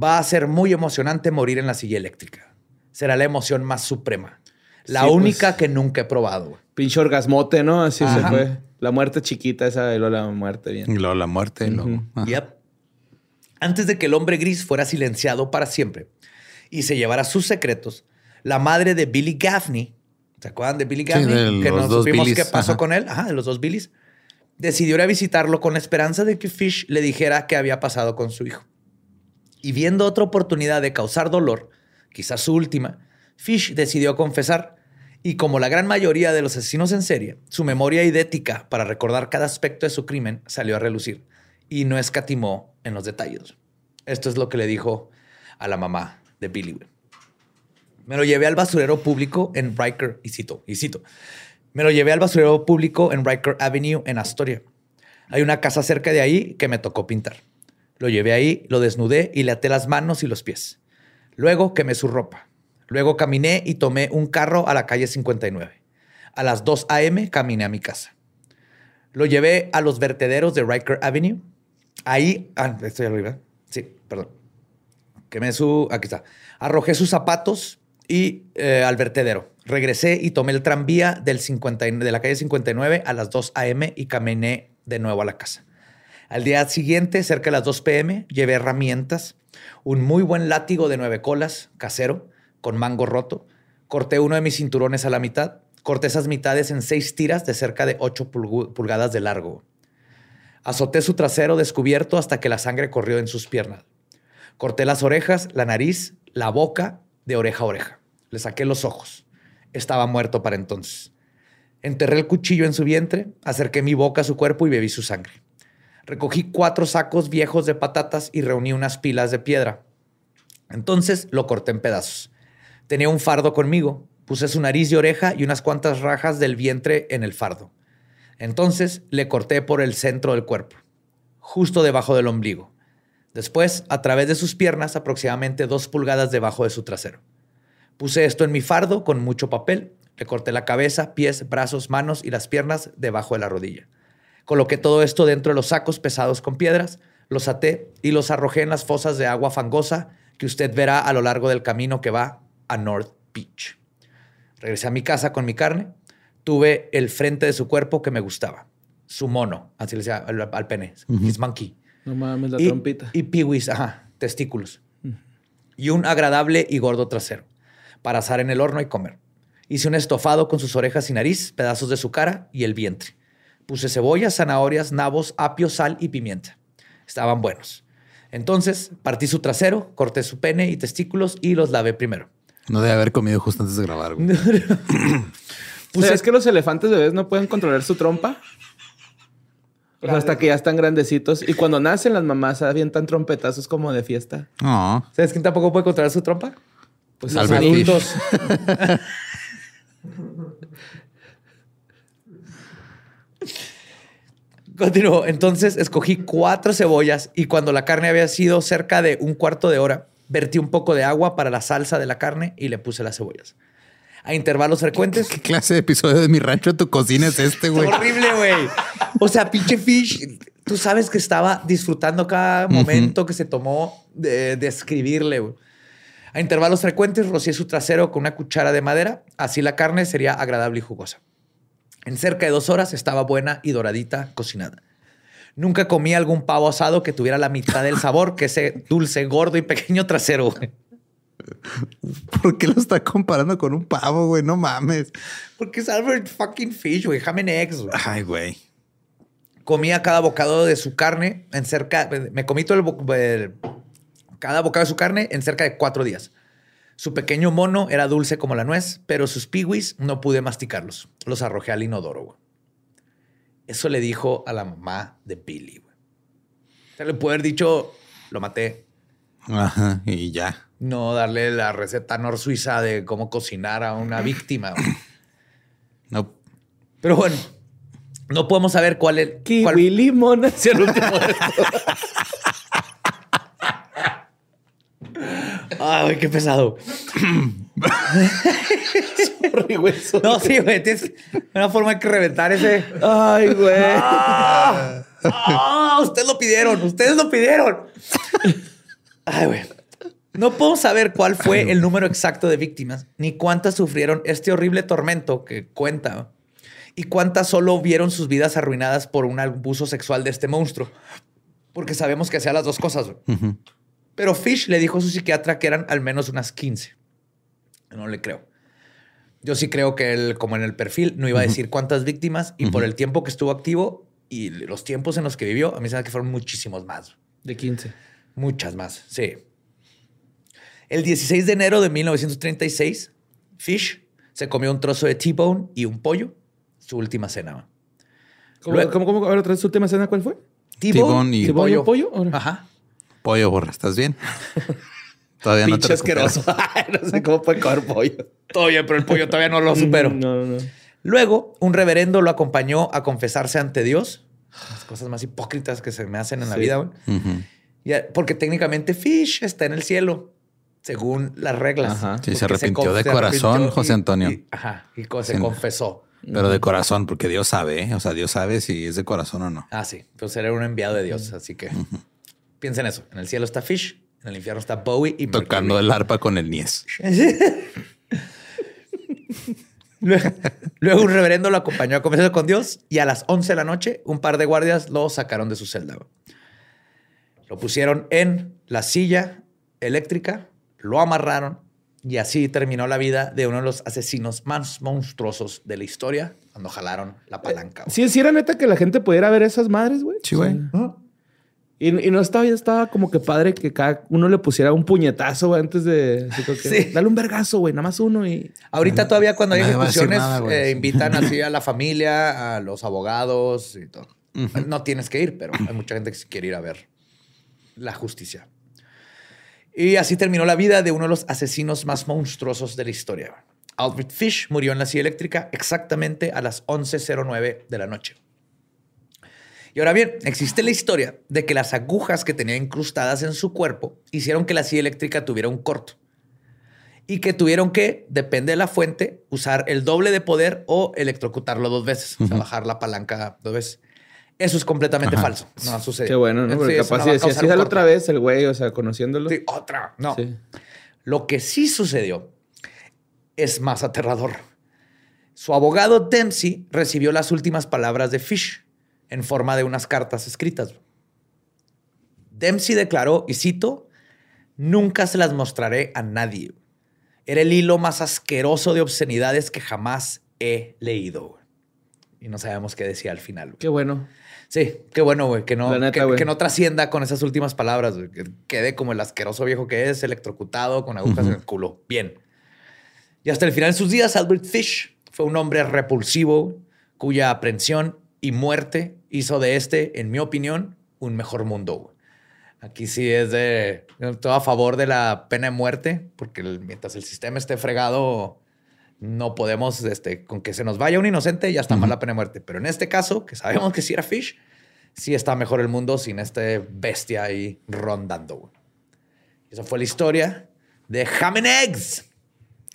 va a ser muy emocionante morir en la silla eléctrica. Será la emoción más suprema. La Sí, pues. única que nunca he probado. güey". Pinche orgasmote, ¿no? Así Ajá. se fue. La muerte chiquita esa y luego la muerte bien. Y luego la muerte. y luego-. Yep. Antes de que el hombre gris fuera silenciado para siempre y se llevara sus secretos, la madre de Billy Gaffney, ¿se acuerdan de Billy Sí, Gaffney? de que no dos supimos Billys, qué pasó ajá. con él, ajá, de los dos Billys, decidió ir a visitarlo con la esperanza de que Fish le dijera qué había pasado con su hijo. Y viendo otra oportunidad de causar dolor, quizás su última, Fish decidió confesar. Y como la gran mayoría de los asesinos en serie, su memoria idética para recordar cada aspecto de su crimen salió a relucir y no escatimó en los detalles. Esto es lo que le dijo a la mamá de Billy. Me lo llevé al basurero público en Riker, y cito, y cito, me lo llevé al basurero público en Riker Avenue en Astoria. Hay una casa cerca de ahí que me tocó pintar. Lo llevé ahí, lo desnudé y le até las manos y los pies. Luego quemé su ropa. Luego caminé y tomé un carro a la calle 59. A las 2 a.m. caminé a mi casa. Lo llevé a los vertederos de Riker Avenue. Ahí, ah, estoy arriba. Sí, perdón. Quemé su, aquí está. Arrojé sus zapatos y eh, al vertedero. Regresé y tomé el tranvía del 50 y- de la calle 59 a las 2 a.m. y caminé de nuevo a la casa. Al día siguiente, cerca de las 2 p.m., llevé herramientas, un muy buen látigo de nueve colas, casero, con mango roto. Corté uno de mis cinturones a la mitad. Corté esas mitades en seis tiras de cerca de 8 pulgu- pulgadas de largo. Azoté su trasero descubierto hasta que la sangre corrió en sus piernas. Corté las orejas, la nariz, la boca, de oreja a oreja. Le saqué los ojos. Estaba muerto para entonces. Enterré el cuchillo en su vientre, acerqué mi boca a su cuerpo y bebí su sangre. Recogí cuatro sacos viejos de patatas y reuní unas pilas de piedra. Entonces lo corté en pedazos. Tenía un fardo conmigo. Puse su nariz y oreja y unas cuantas rajas del vientre en el fardo. Entonces le corté por el centro del cuerpo, justo debajo del ombligo. Después, a través de sus piernas, aproximadamente dos pulgadas debajo de su trasero. Puse esto en mi fardo con mucho papel. Le corté la cabeza, pies, brazos, manos y las piernas debajo de la rodilla. Coloqué todo esto dentro de los sacos pesados con piedras, los até y los arrojé en las fosas de agua fangosa que usted verá a lo largo del camino que va a North Beach. Regresé a mi casa con mi carne. Tuve el frente de su cuerpo que me gustaba. Su mono, así le decía al, al pene, his monkey. No mames, la y, trompita. Y piwis, ajá, testículos. Y un agradable y gordo trasero para asar en el horno y comer. Hice un estofado con sus orejas y nariz, pedazos de su cara y el vientre. Puse cebollas, zanahorias, nabos, apio, sal y pimienta. Estaban buenos. Entonces partí su trasero, corté su pene y testículos y los lavé primero. No debe haber comido justo antes de grabar. güey. Pues es que los elefantes bebés no pueden controlar su trompa. O sea, hasta que ya están grandecitos. Y cuando nacen, las mamás avientan trompetazos como de fiesta. No. ¿Sabes quién tampoco puede controlar su trompa? Pues Los Albert adultos. Continuó. Entonces escogí cuatro cebollas y cuando la carne había sido cerca de un cuarto de hora, vertí un poco de agua para la salsa de la carne y le puse las cebollas. A intervalos frecuentes. ¿Qué clase de episodio de mi rancho tu cocina es este, güey? Horrible, güey. O sea, pinche Fish, tú sabes que estaba disfrutando cada momento que se tomó de, de escribirle, güey. A intervalos frecuentes rocié su trasero con una cuchara de madera, así la carne sería agradable y jugosa. En cerca de dos horas estaba buena y doradita cocinada. Nunca comí algún pavo asado que tuviera la mitad del sabor que ese dulce, gordo y pequeño trasero. güey. ¿Por qué lo está comparando con un pavo, güey? No mames. Porque es Albert fucking Fish, güey. Ham and eggs, güey. Ay, güey. comía cada bocado de su carne en cerca, me comí todo el, bo- el- cada bocado de su carne en cerca de cuatro días. Su pequeño mono era dulce como la nuez, pero sus piwis no pude masticarlos. Los arrojé al inodoro, güey. Eso le dijo a la mamá de Billy, güey. O sea, le puede haber dicho, lo maté. Ajá, y ya. No darle la receta nor suiza de cómo cocinar a una víctima. güey. No. Pero bueno, no podemos saber cuál es. Kiwi cuál- limón hacia el último de Ay, qué pesado. Sorry, güey, sorry. No, sí, güey. Tienes una forma de que reventar ese. Ay, güey. ¡Ah! ustedes lo pidieron. Ustedes lo pidieron. Ay, güey. No puedo saber cuál fue el número exacto de víctimas, ni cuántas sufrieron este horrible tormento que cuenta, y cuántas solo vieron sus vidas arruinadas por un abuso sexual de este monstruo. Porque sabemos que hacía las dos cosas. Pero Fish le dijo a su psiquiatra que eran al menos unas 15. No le creo. Yo sí creo que él, como en el perfil, no iba a decir cuántas víctimas y por el tiempo que estuvo activo y los tiempos en los que vivió, a mí se me que fueron muchísimos más. De 15. Muchas más, sí. El 16 de enero de 1936, Fish se comió un trozo de T-bone y un pollo, su última cena. ¿Cómo, Luego- cómo, cómo? ¿traes tu última cena cuál fue? T-bone y- ¿T-bone y pollo? Ahora. Ajá. Pollo, borra, ¿estás bien? Todavía no te asqueroso. no sé cómo puede comer pollo. Todo bien, pero el pollo todavía no lo supero. No, no, no. Luego, un reverendo lo acompañó a confesarse ante Dios. Las cosas más hipócritas que se me hacen en la Sí. vida, güey. Ya, Porque técnicamente Fish está en el cielo, según las reglas. Ajá. Sí, se arrepintió de corazón, arrepintió José Antonio. y- ajá, y se Sí. confesó. Pero de corazón, porque Dios sabe, ¿eh? O sea, Dios sabe si es de corazón o no. Ah, sí. Pues era un enviado de Dios, así que piensa en eso. En el cielo está Fish, en el infierno está Bowie y Tocando Mercury. el arpa con el Nies. Luego, luego un reverendo lo acompañó a confesarse con Dios y a las 11 de la noche un par de guardias lo sacaron de su celda. Lo pusieron en la silla eléctrica, lo amarraron y así terminó la vida de uno de los asesinos más monstruosos de la historia cuando jalaron la palanca. Sí, sí era neta que la gente pudiera ver esas madres, güey. Sí, güey. Y, y no estaba, ya estaba como que padre que cada uno le pusiera un puñetazo güey, antes de. que, Sí. Dale un vergazo, güey, nada más uno y. Ahorita todavía cuando hay ejecuciones nada, eh, invitan así a la familia, a los abogados y todo. No tienes que ir, pero hay mucha gente que quiere ir a ver la justicia. Y así terminó la vida de uno de los asesinos más monstruosos de la historia. Albert Fish murió en la silla eléctrica exactamente a las 11.09 de la noche. Y ahora bien, existe la historia de que las agujas que tenía incrustadas en su cuerpo hicieron que la silla eléctrica tuviera un corto y que tuvieron que, depende de la fuente, usar el doble de poder o electrocutarlo dos veces, o sea, bajar la palanca dos veces. Eso es completamente falso. No ha sucedido. Qué bueno, ¿no? Sí, eso capaz no si otra vez el güey, o sea, conociéndolo. Sí, otra. No. Sí. Lo que sí sucedió es más aterrador. Su abogado Dempsey recibió las últimas palabras de Fish en forma de unas cartas escritas. Dempsey declaró, y cito, nunca se las mostraré a nadie. era el hilo más asqueroso de obscenidades que jamás he leído. Y no sabemos qué decía al final. güey. Qué bueno. Sí, qué bueno, güey, que no, neta, que, güey. que no trascienda con esas últimas palabras, güey, que quede como el asqueroso viejo que es, electrocutado con agujas en el culo. Bien. Y hasta el final de sus días, Albert Fish fue un hombre repulsivo cuya aprehensión y muerte hizo de este, en mi opinión, un mejor mundo. Aquí sí es de todo a favor de la pena de muerte, porque mientras el sistema esté fregado, no podemos, este, con que se nos vaya un inocente, ya está mal la pena de muerte. Pero en este caso, que sabemos que sí era Fish, sí está mejor el mundo sin este bestia ahí rondando. Esa fue la historia de Ham and Eggs,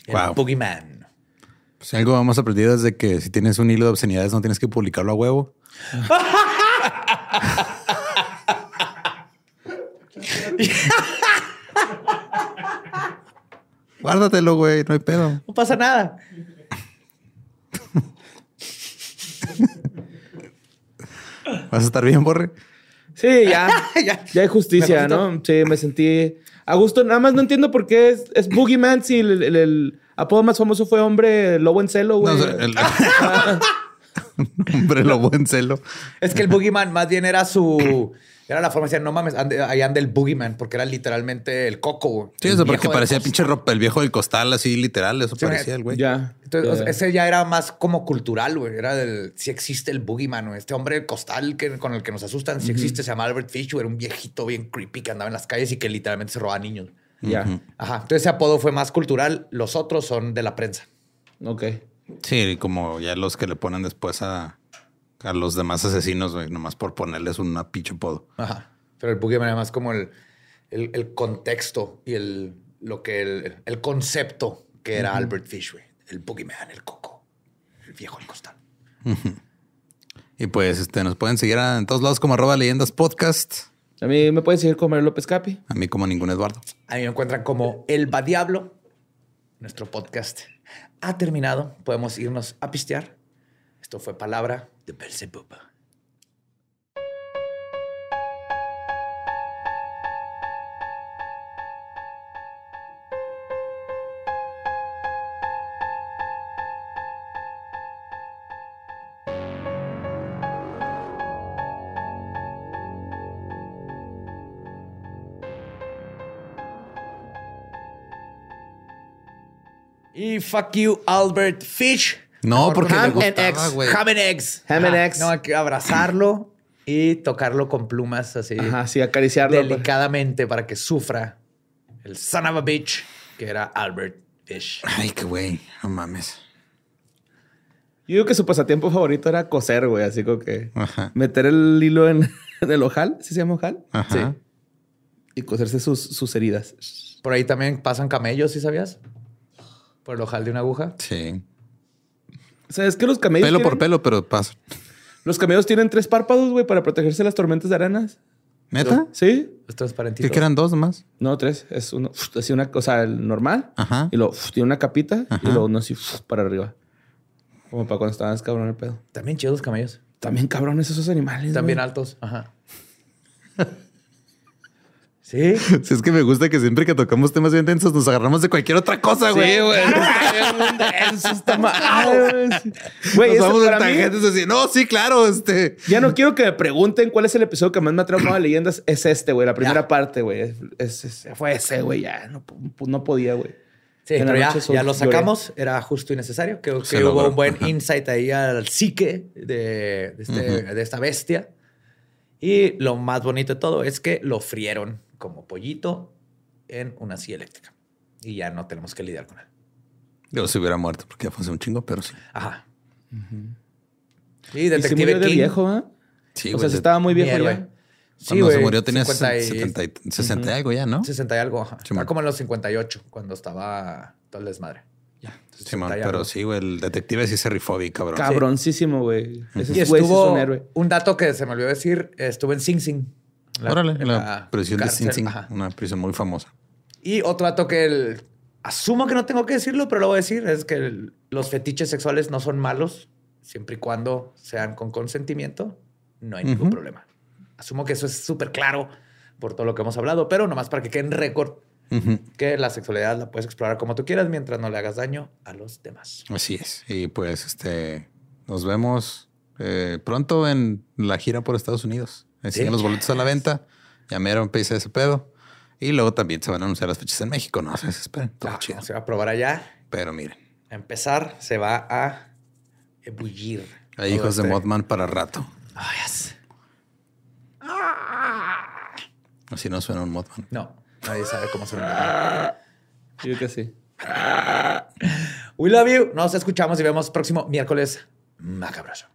el Wow. Boogeyman. Pues si algo hemos aprendido es de que si tienes un hilo de obscenidades no tienes que publicarlo a huevo. Guárdatelo, güey, no hay pedo. No pasa nada. Vas a estar bien, Borre. Sí, ya. Ya. ya. hay justicia. ¿no? Sí, me sentí a gusto. Nada más no entiendo por qué es, es Boogeyman si el, el- el apodo más famoso fue hombre lobo en celo, No, güey. o sea, el- Hombre, lo buen celo. Es que el Boogeyman más bien era su... Era la forma de decir, no mames, ande- ahí anda el Boogeyman, porque era literalmente el coco. güey. Sí, eso porque parecía pinche ropa, el viejo del costal, así literal, eso Sí, parecía el güey. Ya. Entonces, o sea, Ya. ese ya era más como cultural, güey. Era del... Si existe el Boogeyman, güey. Este hombre del costal que, con el que nos asustan, si existe, se llama Albert Fish, güey. Era un viejito bien creepy que andaba en las calles y que literalmente se robaba niños. Ya. Ajá. Entonces ese apodo fue más cultural. Los otros son de la prensa. Ok. Sí, como ya los que le ponen después a, a los demás asesinos, güey, nomás por ponerles una pinche podo. Ajá. Pero el Boogeyman era más como el, el, el contexto y el, lo que el, el concepto que era Albert Fish, güey. El Boogeyman, el coco, el viejo del costal. Y pues este, nos pueden seguir a- en todos lados como arroba leyendas podcast. A mí me pueden seguir como Mario López Capi. A mí como ningún Eduardo. A mí me encuentran como El Va Diablo. Nuestro podcast ha terminado. Podemos irnos a pistear. Esto fue palabra de Belzebub. Y fuck you, Albert Fish. No, Por porque le Ham and gustaba, eggs. güey. Ham and eggs. Ham and eggs. No, hay que abrazarlo y tocarlo con plumas así. Ajá, sí, acariciarlo. pues. Delicadamente para que sufra el son of a bitch que era Albert Fish. Ay, qué güey, no mames. Yo digo que su pasatiempo favorito era coser, güey. Así como que Ajá. meter el hilo en, en el ojal. ¿Sí se llama ojal? Ajá. Y coserse sus, sus heridas. Por ahí también pasan camellos, ¿sí sabías? Por el ojal de una aguja. Sí. O sea, es que los camellos. Pelo por tienen- pelo, pero pasa. Los camellos tienen tres párpados, güey, para protegerse de las tormentas de arenas. ¿Neta? ¿Sí? Es transparentito. ¿Qué que eran dos nomás? No, tres. Es uno, así una cosa el normal. Ajá. Y luego tiene una capita Ajá. y luego uno así para arriba. Como para cuando estabas cabrón el pedo. También chidos los camellos. También cabrones esos animales. También altos. Ajá. sí. Si es que me gusta que siempre que tocamos temas bien densos nos agarramos de cualquier otra cosa, güey. Sí, güey. Está bien denso esta madre, güey. Nos eso vamos en tangentes así. No, sí, claro, este. Ya no quiero que me pregunten cuál es el episodio que más me ha traumado de leyendas. Es este, güey. La primera Ya. parte, güey. Es, es- es- fue ese, güey. Ya no, podía, güey. Sí, pero ya, lo lloré. sacamos. Era justo y necesario. Creo Se que hubo logró. un buen Ajá. insight ahí al psique de, de este- de esta bestia. Y lo más bonito de todo es que lo frieron como pollito en una silla eléctrica. Y ya no tenemos que lidiar con él. Yo se hubiera muerto porque ya fue hace un chingo, pero sí. Ajá. Y Y se Detective de King. viejo, ¿ah? Sí, o güey. sea, se estaba muy viejo ya. Sí, Cuando se murió tenía 50 y- 70 y- 60 y algo ya, ¿no? 60 y algo. Ajá. Estaba como en los 58, cuando estaba todo el desmadre. Ya. Simón, 60 y pero sí, güey, el detective sí se rifó bien, cabrón. Cabroncísimo, güey. Ese Y sí es estuvo un héroe. un dato que se me olvidó decir, estuvo en Sing Sing. La- Órale, en la, prisión de Sing una prisión muy famosa. Y otro dato que el- asumo que no tengo que decirlo, pero lo voy a decir, es que el- los fetiches sexuales no son malos, siempre y cuando sean con consentimiento, no hay ningún problema. Asumo que eso es súper claro por todo lo que hemos hablado, pero nomás para que quede en récord Que la sexualidad la puedes explorar como tú quieras mientras no le hagas daño a los demás. Así es. Y pues este nos vemos eh, pronto en la gira por Estados Unidos. Siguen los boletos a la venta. Ya mero empieza ese pedo. Y luego también se van a anunciar las fechas en México. No se desesperen. Todo Ah, chido. se va a probar allá. Pero miren, A empezar, se va a ebullir. hay hijos de este- Mothman para rato. Ah, yes. Así no suena un Mothman. No, nadie sabe cómo se llama. Yo que sí. We love you. Nos escuchamos y vemos próximo miércoles macabroso.